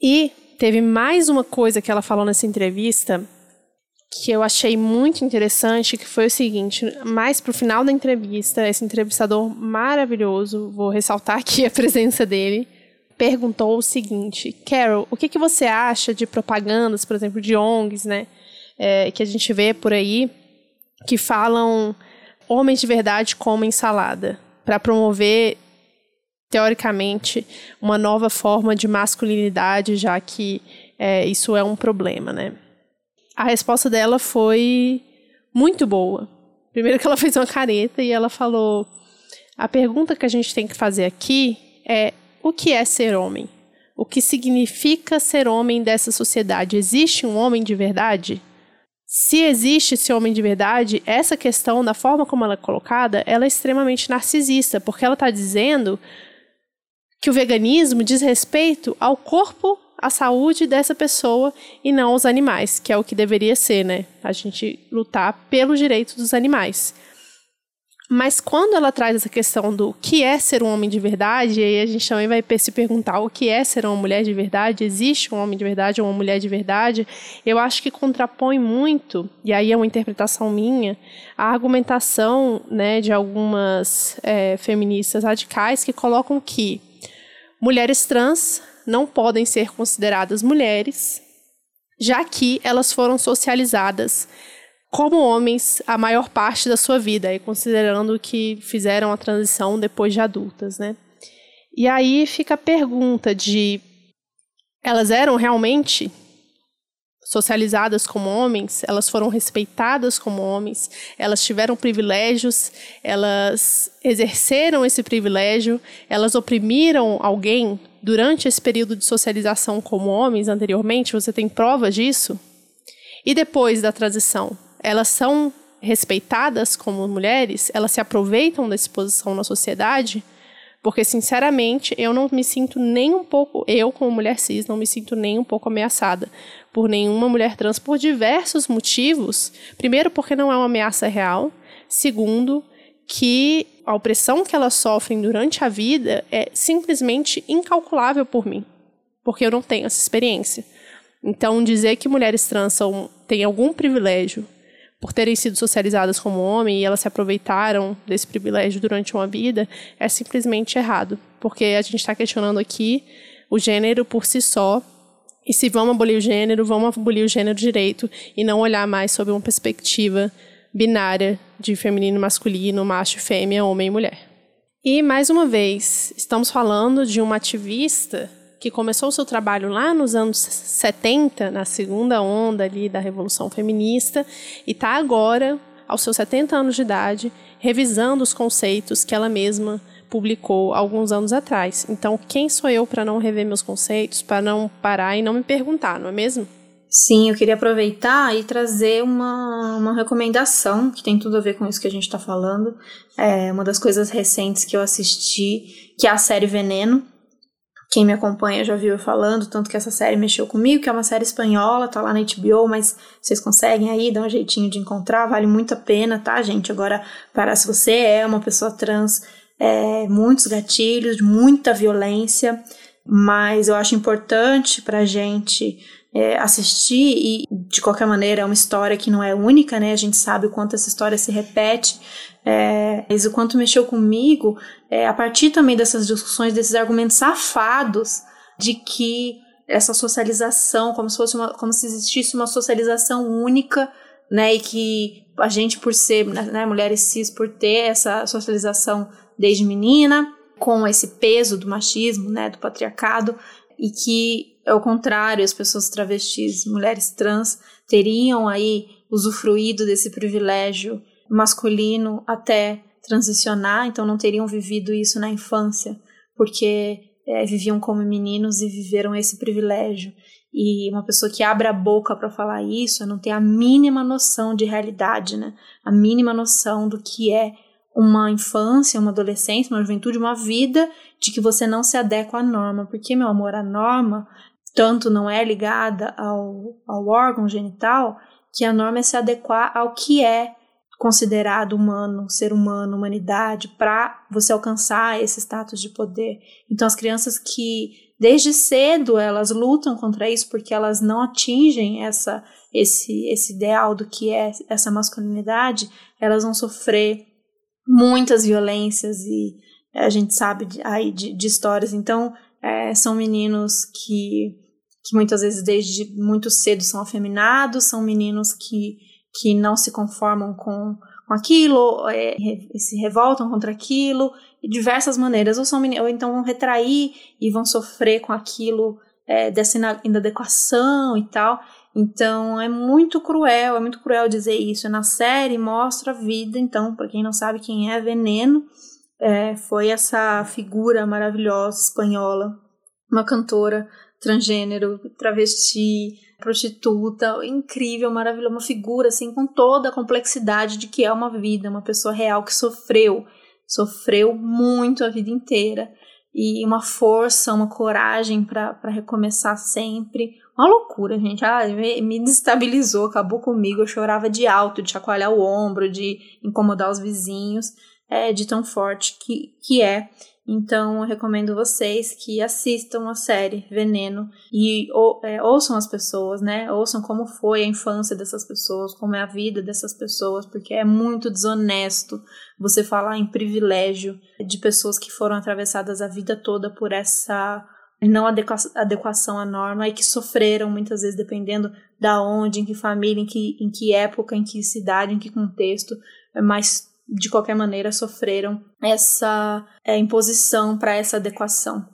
E teve mais uma coisa que ela falou nessa entrevista que eu achei muito interessante, que foi o seguinte, mais pro final da entrevista, esse entrevistador maravilhoso, vou ressaltar aqui a presença dele, perguntou o seguinte, Carol, o que, que você acha de propagandas, por exemplo, de ONGs, né, é, que a gente vê por aí, que falam homens de verdade comem salada, para promover teoricamente uma nova forma de masculinidade, já que é, isso é um problema, né? A resposta dela foi muito boa. Primeiro que ela fez uma careta e ela falou: a pergunta que a gente tem que fazer aqui é o que é ser homem? O que significa ser homem dessa sociedade? Existe um homem de verdade? Se existe esse homem de verdade, essa questão, da forma como ela é colocada, ela é extremamente narcisista, porque ela está dizendo que o veganismo diz respeito ao corpo, à saúde dessa pessoa e não aos animais, que é o que deveria ser, né? A gente lutar pelos direitos dos animais. Mas quando ela traz essa questão do que é ser um homem de verdade, e aí a gente também vai se perguntar o que é ser uma mulher de verdade, existe um homem de verdade ou uma mulher de verdade, eu acho que contrapõe muito, e aí é uma interpretação minha, a argumentação né, de algumas é, feministas radicais que colocam que mulheres trans não podem ser consideradas mulheres, já que elas foram socializadas como homens a maior parte da sua vida, e considerando que fizeram a transição depois de adultas, né? E aí fica a pergunta de elas eram realmente socializadas como homens, elas foram respeitadas como homens, elas tiveram privilégios, elas exerceram esse privilégio, elas oprimiram alguém durante esse período de socialização como homens anteriormente, você tem provas disso? E depois da transição, elas são respeitadas como mulheres, elas se aproveitam da exposição na sociedade, porque sinceramente eu não me sinto nem um pouco, eu como mulher cis, não me sinto nem um pouco ameaçada por nenhuma mulher trans por diversos motivos. Primeiro, porque não é uma ameaça real. Segundo, que a opressão que elas sofrem durante a vida é simplesmente incalculável por mim, porque eu não tenho essa experiência. Então, dizer que mulheres trans são, têm algum privilégio por terem sido socializadas como homem e elas se aproveitaram desse privilégio durante uma vida, é simplesmente errado. Porque a gente está questionando aqui o gênero por si só. E se vamos abolir o gênero, vamos abolir o gênero direito e não olhar mais sob uma perspectiva binária de feminino, masculino, macho, fêmea, homem e mulher. E mais uma vez, estamos falando de uma ativista que começou o seu trabalho lá nos anos 70, na segunda onda ali da Revolução Feminista, e está agora, aos seus 70 anos de idade, revisando os conceitos que ela mesma publicou alguns anos atrás. Então, quem sou eu para não rever meus conceitos, para não parar e não me perguntar, não é mesmo? Sim, eu queria aproveitar e trazer uma, uma recomendação que tem tudo a ver com isso que a gente está falando. É uma das coisas recentes que eu assisti, que é a série Veneno, quem me acompanha já viu eu falando, tanto que essa série mexeu comigo, que é uma série espanhola, tá lá na HBO, mas vocês conseguem aí, dá um jeitinho de encontrar, vale muito a pena, tá, gente? Agora, para se você é uma pessoa trans, é, muitos gatilhos, muita violência, mas eu acho importante pra gente é, assistir e, de qualquer maneira, é uma história que não é única, né? A gente sabe o quanto essa história se repete, é, mas o quanto mexeu comigo é, a partir também dessas discussões, desses argumentos safados de que essa socialização, como se fosse uma, como se existisse uma socialização única, né? E que a gente, por ser né, mulheres cis, por ter essa socialização desde menina, com esse peso do machismo, né, do patriarcado, e que é o contrário, as pessoas travestis, mulheres trans, teriam aí usufruído desse privilégio masculino até transicionar, então não teriam vivido isso na infância, porque é, viviam como meninos e viveram esse privilégio. E uma pessoa que abre a boca para falar isso não tem a mínima noção de realidade, né? A mínima noção do que é uma infância, uma adolescência, uma juventude, uma vida de que você não se adequa à norma. Porque, meu amor, a norma tanto não é ligada ao, ao órgão genital, que a norma é se adequar ao que é considerado humano, ser humano, humanidade, para você alcançar esse status de poder. Então, as crianças que desde cedo elas lutam contra isso porque elas não atingem essa esse esse ideal do que é essa masculinidade, elas vão sofrer muitas violências e a gente sabe de, aí de, de histórias. Então, é, são meninos que que muitas vezes desde muito cedo são afeminados, são meninos que, que não se conformam com, com aquilo, é, se revoltam contra aquilo, de diversas maneiras, ou, são ou então vão retrair e vão sofrer com aquilo é, dessa inadequação e tal. Então é muito cruel, é muito cruel dizer isso. Na série mostra a vida, então, para quem não sabe quem é Veneno, é, foi essa figura maravilhosa espanhola, uma cantora transgênero, travesti, prostituta, incrível, maravilhosa, uma figura assim com toda a complexidade de que é uma vida, uma pessoa real que sofreu, sofreu muito a vida inteira e uma força, uma coragem para recomeçar sempre. Uma loucura, gente. Ah, me destabilizou, acabou comigo. Eu chorava de alto, de chacoalhar o ombro, de incomodar os vizinhos, é, de tão forte que, que é. Então, eu recomendo vocês que assistam a série Veneno e ou, é, ouçam as pessoas, né? Ouçam como foi a infância dessas pessoas, como é a vida dessas pessoas, porque é muito desonesto você falar em privilégio de pessoas que foram atravessadas a vida toda por essa não adequação à norma e que sofreram muitas vezes dependendo da onde, em que família, em que, em que época, em que cidade, em que contexto, mas de qualquer maneira sofreram essa é, imposição para essa adequação.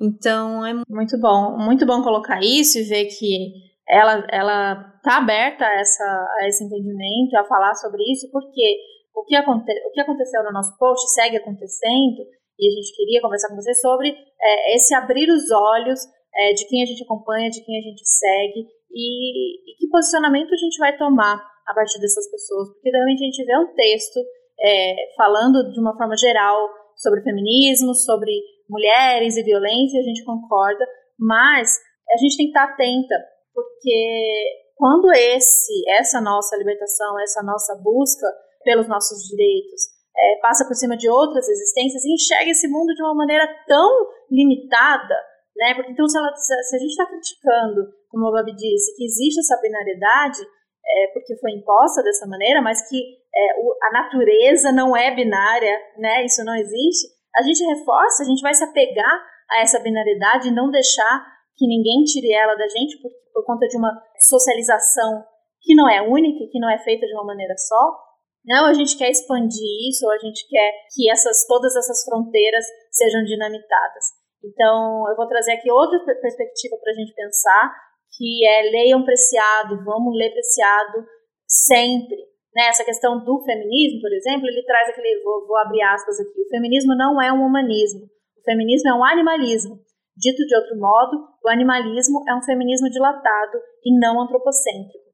Então é muito bom, muito bom colocar isso e ver que ela ela está aberta a, essa, a esse entendimento, a falar sobre isso, porque o que, aconte, o que aconteceu no nosso post segue acontecendo e a gente queria conversar com você sobre é, esse abrir os olhos é, de quem a gente acompanha, de quem a gente segue e, e que posicionamento a gente vai tomar a partir dessas pessoas, porque realmente a gente vê um texto é, falando de uma forma geral sobre feminismo, sobre mulheres e violência, a gente concorda, mas a gente tem que estar atenta, porque quando esse, essa nossa libertação, essa nossa busca pelos nossos direitos é, passa por cima de outras existências e enxerga esse mundo de uma maneira tão limitada, né? Porque então se, ela, se a gente está criticando, como a Babi disse, que existe essa binariedade, é, porque foi imposta dessa maneira, mas que é, o, a natureza não é binária, né? Isso não existe. A gente reforça, a gente vai se apegar a essa binariedade e não deixar que ninguém tire ela da gente por, por conta de uma socialização que não é única, que não é feita de uma maneira só. Não, a gente quer expandir isso, ou a gente quer que essas todas essas fronteiras sejam dinamitadas. Então, eu vou trazer aqui outra perspectiva para a gente pensar, que é leiam Preciado, vamos ler Preciado sempre. Né? Essa questão do feminismo, por exemplo, ele traz aquele, vou, vou abrir aspas aqui, o feminismo não é um humanismo, o feminismo é um animalismo. Dito de outro modo, o animalismo é um feminismo dilatado e não antropocêntrico.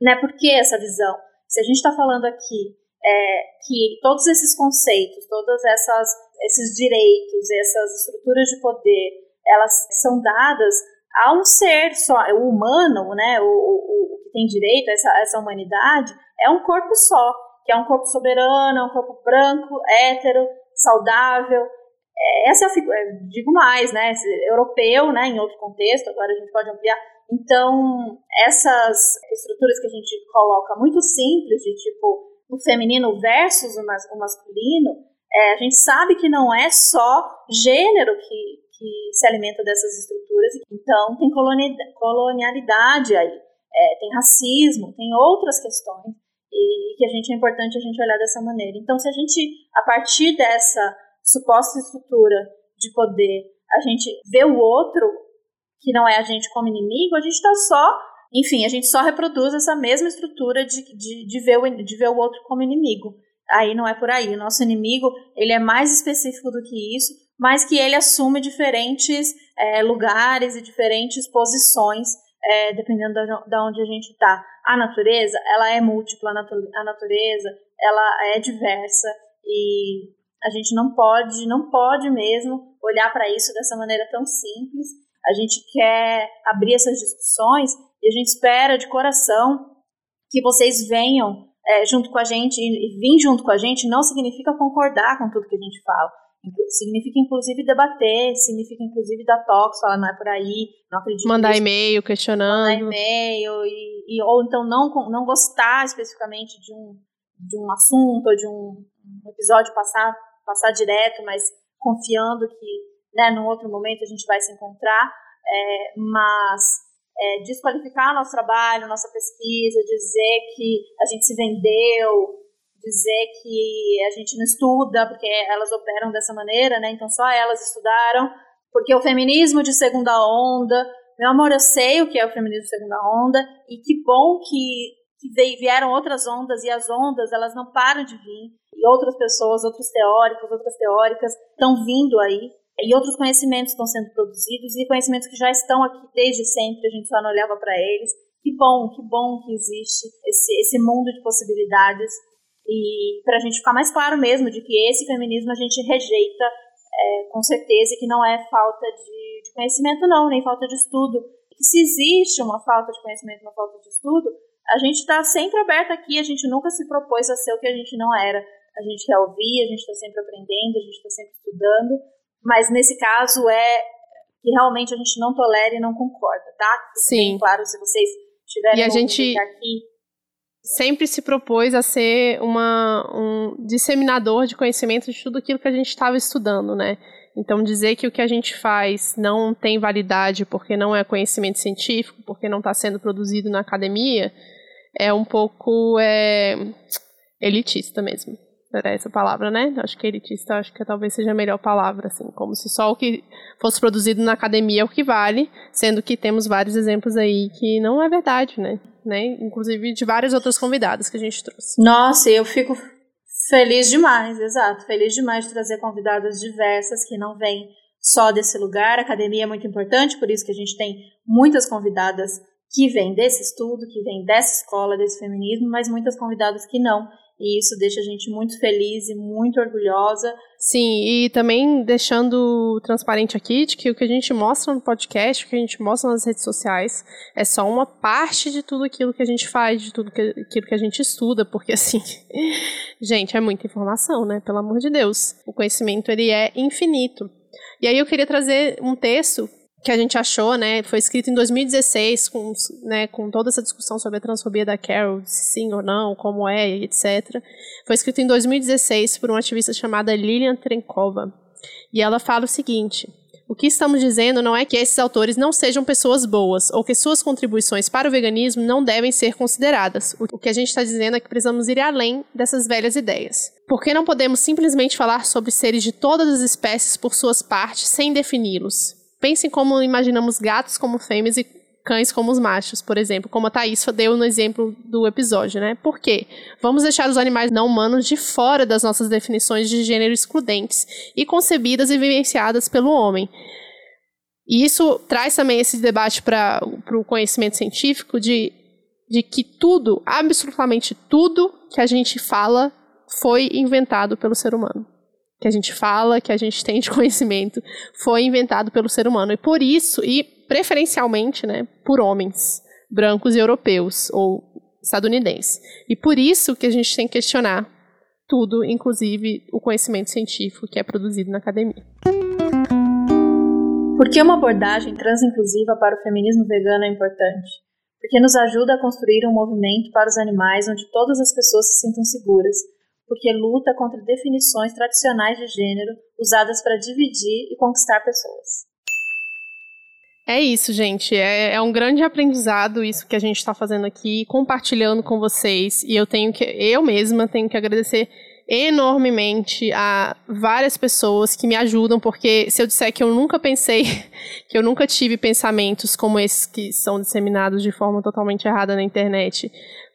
Né? Por que essa visão? Se a gente está falando aqui é, que todos esses conceitos, todos essas, esses direitos, essas estruturas de poder elas são dadas a um ser só, o humano, né, o, o, o que tem direito a essa, a essa humanidade, é um corpo só, que é um corpo soberano, é um corpo branco, hétero, saudável. É, essa é a figura, é, digo mais, né, europeu, né, em outro contexto, agora a gente pode ampliar. Então, essas estruturas que a gente coloca muito simples, de tipo o feminino versus o, mas, o masculino, é, a gente sabe que não é só gênero que, que se alimenta dessas estruturas, então tem colonialidade aí, é, tem racismo, tem outras questões e que a gente é importante a gente olhar dessa maneira. Então, se a gente, a partir dessa suposta estrutura de poder, a gente vê o outro que não é a gente como inimigo, a gente está só, enfim, a gente só reproduz essa mesma estrutura de, de, de, ver o, de ver o outro como inimigo. Aí não é por aí. O nosso inimigo, ele é mais específico do que isso, mas que ele assume diferentes é, lugares e diferentes posições, é, dependendo da, da onde a gente está. A natureza, ela é múltipla, a natureza, ela é diversa e a gente não pode, não pode mesmo olhar para isso dessa maneira tão simples. A gente quer abrir essas discussões e a gente espera de coração que vocês venham é, junto com a gente e vir junto com a gente não significa concordar com tudo que a gente fala Significa, inclusive, debater, significa, inclusive, dar toques, falar não é por aí, não acredito Mandar e-mail questionando. Mandar e-mail, e, e, ou então não, não gostar especificamente de um, de um assunto ou de um, um episódio, passar, passar direto, mas confiando que né, num outro momento a gente vai se encontrar. É, mas é, desqualificar nosso trabalho, nossa pesquisa, dizer que a gente se vendeu, dizer que a gente não estuda porque elas operam dessa maneira, né? Então só elas estudaram, porque o feminismo de segunda onda, meu amor, eu sei o que é o feminismo de segunda onda e que bom que, que vieram outras ondas e as ondas elas não param de vir e outras pessoas, outros teóricos, outras teóricas estão vindo aí e outros conhecimentos estão sendo produzidos e conhecimentos que já estão aqui desde sempre, a gente só não olhava para eles. Que bom, que bom que existe esse, esse mundo de possibilidades e para a gente ficar mais claro mesmo de que esse feminismo a gente rejeita é, com certeza que não é falta de, de, conhecimento não, nem falta de estudo. E se existe uma falta de conhecimento, uma falta de estudo, a gente está sempre aberto aqui, a gente nunca se propôs a ser o que a gente não era. A gente quer ouvir, a gente está sempre aprendendo, a gente está sempre estudando, mas nesse caso é que realmente a gente não tolera e não concorda, tá? Sim. claro, se vocês tiverem e a gente aqui sempre se propôs a ser uma, um disseminador de conhecimento de tudo aquilo que a gente estava estudando, né? Então, dizer que o que a gente faz não tem validade porque não é conhecimento científico, porque não está sendo produzido na academia, é um pouco é, elitista mesmo. Era essa palavra, né? Acho que elitista, acho que talvez seja a melhor palavra, assim, como se só o que fosse produzido na academia é o que vale, sendo que temos vários exemplos aí que não é verdade, né? Né? Inclusive de várias outras convidadas que a gente trouxe. Nossa, eu fico feliz demais, exato, feliz demais de trazer convidadas diversas que não vêm só desse lugar. A academia é muito importante, por isso que a gente tem muitas convidadas que vêm desse estudo, que vêm dessa escola, desse feminismo, mas muitas convidadas que não. E isso deixa a gente muito feliz e muito orgulhosa. Sim, e também deixando transparente aqui de que o que a gente mostra no podcast, o que a gente mostra nas redes sociais, é só uma parte de tudo aquilo que a gente faz, de tudo que, aquilo que a gente estuda, porque assim, gente, é muita informação, né? Pelo amor de Deus. O conhecimento, ele é infinito. E aí eu queria trazer um texto que a gente achou, né, foi escrito em 2016, com, né, com toda essa discussão sobre a transfobia da Carol, se sim ou não, como é, etc. Foi escrito em 2016 por uma ativista chamada Lilian Trenkova. E ela fala o seguinte: o que estamos dizendo não é que esses autores não sejam pessoas boas ou que suas contribuições para o veganismo não devem ser consideradas. O que a gente está dizendo é que precisamos ir além dessas velhas ideias. Porque não podemos simplesmente falar sobre seres de todas as espécies por suas partes sem defini-los. Pensem como imaginamos gatos como fêmeas e cães como os machos, por exemplo, como a Thaís deu no exemplo do episódio, né? Por quê? Vamos deixar os animais não humanos de fora das nossas definições de gênero excludentes e concebidas e vivenciadas pelo homem. E isso traz também esse debate para o conhecimento científico de, de que tudo, absolutamente tudo que a gente fala, foi inventado pelo ser humano. Que a gente fala, que a gente tem de conhecimento, foi inventado pelo ser humano. E por isso, e preferencialmente, né, por homens brancos e europeus, ou estadunidenses. E por isso que a gente tem que questionar tudo, inclusive o conhecimento científico que é produzido na academia. Por que uma abordagem transinclusiva para o feminismo vegano é importante? Porque nos ajuda a construir um movimento para os animais onde todas as pessoas se sintam seguras, porque luta contra definições tradicionais de gênero usadas para dividir e conquistar pessoas. É isso, gente. É, é, um grande aprendizado isso que a gente está fazendo aqui, compartilhando com vocês. E eu tenho que, eu mesma tenho que agradecer enormemente a várias pessoas que me ajudam, porque se eu disser que eu nunca pensei, que eu nunca tive pensamentos como esses que são disseminados de forma totalmente errada na internet,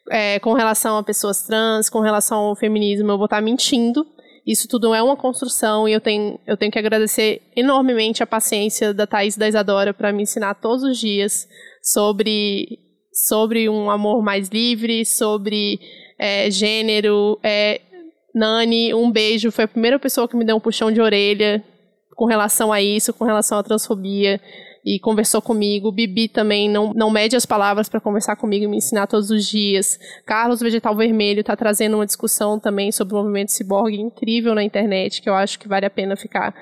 é, com relação a pessoas trans, com relação ao feminismo, eu vou estar mentindo. Isso tudo é uma construção e eu tenho, eu tenho que agradecer enormemente a paciência da Thaís e da Isadora para me ensinar todos os dias sobre, sobre um amor mais livre, sobre é, gênero. É, Nani, um beijo, foi a primeira pessoa que me deu um puxão de orelha com relação a isso, com relação à transfobia e conversou comigo. Bibi também não, não mede as palavras para conversar comigo e me ensinar todos os dias. Carlos Vegetal Vermelho está trazendo uma discussão também sobre o movimento ciborgue incrível na internet, que eu acho que vale a pena ficar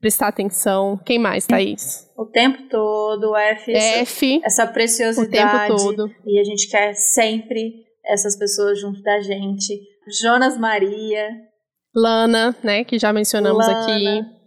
prestar atenção. Quem mais, Thaís? O tempo todo, o F, F essa preciosidade. O tempo todo. E a gente quer sempre essas pessoas junto da gente. Jonas Maria. Lana, né, que já mencionamos Lana. aqui.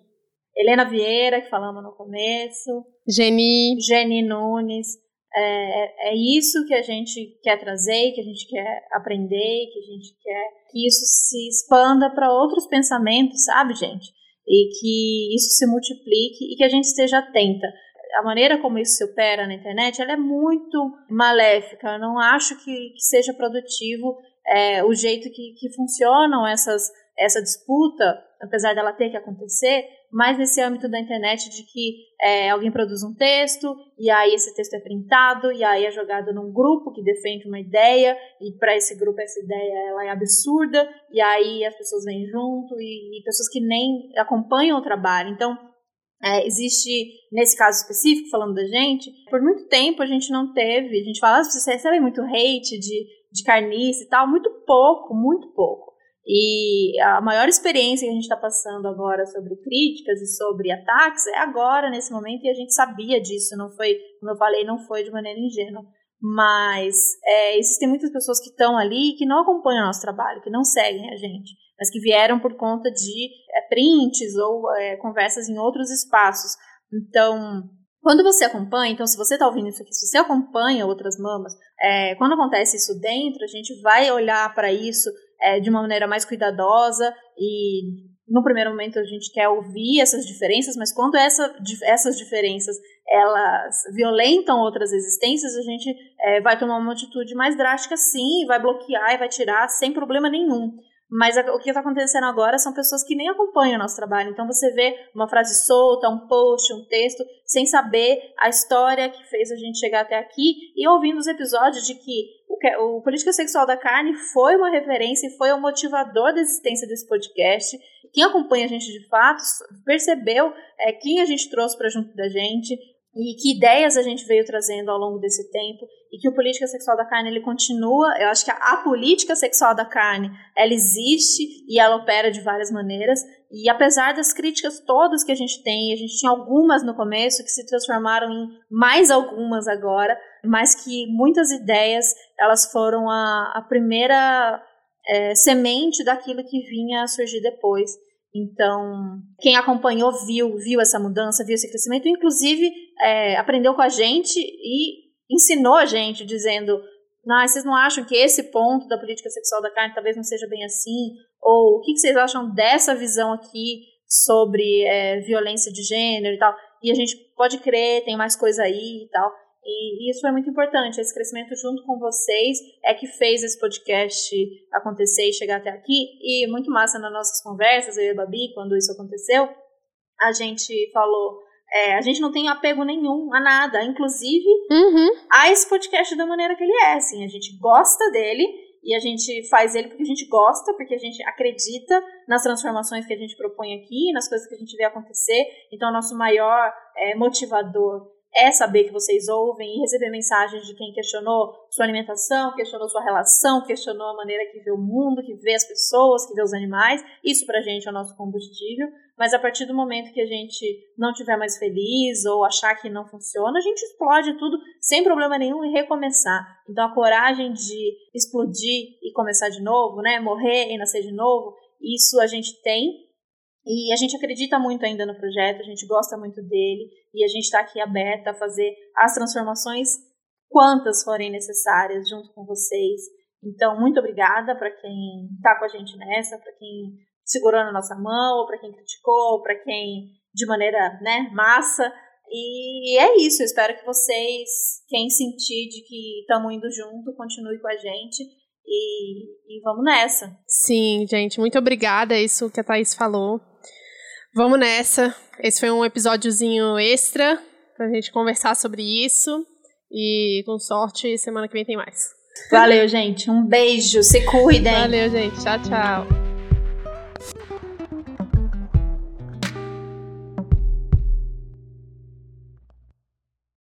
Helena Vieira, que falamos no começo. Geni. Geni Nunes. É, é, é isso que a gente quer trazer, que a gente quer aprender, que a gente quer que isso se expanda para outros pensamentos, sabe, gente? E que isso se multiplique e que a gente esteja atenta. A maneira como isso se opera na internet, ela é muito maléfica. Eu não acho que, que seja produtivo é, o jeito que, que funcionam essas, essa disputa, apesar dela ter que acontecer, mais nesse âmbito da internet de que é, alguém produz um texto e aí esse texto é printado e aí é jogado num grupo que defende uma ideia e para esse grupo essa ideia ela é absurda e aí as pessoas vêm junto e, e pessoas que nem acompanham o trabalho. Então é, existe, nesse caso específico, falando da gente, por muito tempo a gente não teve, a gente fala, ah, você recebe muito hate de, de carniça e tal, muito pouco, muito pouco. E a maior experiência que a gente está passando agora sobre críticas e sobre ataques é agora, nesse momento, e a gente sabia disso, não foi, como eu falei, não foi de maneira ingênua. Mas é, existem muitas pessoas que estão ali que não acompanham o nosso trabalho, que não seguem a gente, mas que vieram por conta de é, prints ou é, conversas em outros espaços. Então, quando você acompanha, então se você está ouvindo isso aqui, se você acompanha outras mamas, é, quando acontece isso dentro, a gente vai olhar para isso é, de uma maneira mais cuidadosa e no primeiro momento a gente quer ouvir essas diferenças, mas quando essa, essas diferenças elas violentam outras existências, a gente é, vai tomar uma atitude mais drástica sim, vai bloquear e vai tirar sem problema nenhum. Mas o que está acontecendo agora são pessoas que nem acompanham o nosso trabalho. Então você vê uma frase solta, um post, um texto, sem saber a história que fez a gente chegar até aqui e ouvindo os episódios de que o, o Política Sexual da Carne foi uma referência e foi o motivador da existência desse podcast. Quem acompanha a gente de fato percebeu é, quem a gente trouxe para junto da gente, e que ideias a gente veio trazendo ao longo desse tempo e que o política sexual da carne ele continua. Eu acho que a, a, política sexual da carne ela existe e ela opera de várias maneiras. E apesar das críticas todas que a gente tem, a gente tinha algumas no começo que se transformaram em mais algumas agora, mas que muitas ideias elas foram a, a primeira é, semente daquilo que vinha a surgir depois. Então, quem acompanhou viu, viu essa mudança, viu esse crescimento, inclusive é, aprendeu com a gente e ensinou a gente, dizendo: não, vocês não acham que esse ponto da política sexual da carne talvez não seja bem assim? Ou o que, vocês acham dessa visão aqui sobre é, violência de gênero e tal? E a gente pode crer, tem mais coisa aí e tal. E, isso foi muito importante. Esse crescimento junto com vocês é que fez esse podcast acontecer e chegar até aqui. E muito massa nas nossas conversas, eu e a Babi, quando isso aconteceu, a gente falou. É, a gente não tem apego nenhum a nada, inclusive uhum. a esse podcast da maneira que ele é. Assim, a gente gosta dele e a gente faz ele porque a gente gosta, porque a gente acredita nas transformações que a gente propõe aqui, nas coisas que a gente vê acontecer. Então, o nosso maior é, motivador é saber que vocês ouvem e receber mensagens de quem questionou sua alimentação, questionou sua relação, questionou a maneira que vê o mundo, que vê as pessoas, que vê os animais. Isso pra gente é o nosso combustível. Mas a partir do momento que a gente não estiver mais feliz ou achar que não funciona, a gente explode tudo sem problema nenhum e recomeçar. Então a coragem de explodir e começar de novo, né, morrer e nascer de novo, isso a gente tem e a gente acredita muito ainda no projeto, a gente gosta muito dele e a gente está aqui aberta a fazer as transformações quantas forem necessárias junto com vocês. Então, muito obrigada para quem está com a gente nessa, para quem segurou na nossa mão, para quem criticou, para quem de maneira né, massa. E é isso, eu espero que vocês, quem sentir de que estamos indo junto, continue com a gente e, e vamos nessa. Sim, gente, muito obrigada. É isso que a Thaís falou. Vamos nessa. Esse foi um episódiozinho extra pra gente conversar sobre isso. E com sorte, semana que vem tem mais. Valeu, gente. Um beijo. Se cuidem. Valeu, gente. Tchau, tchau.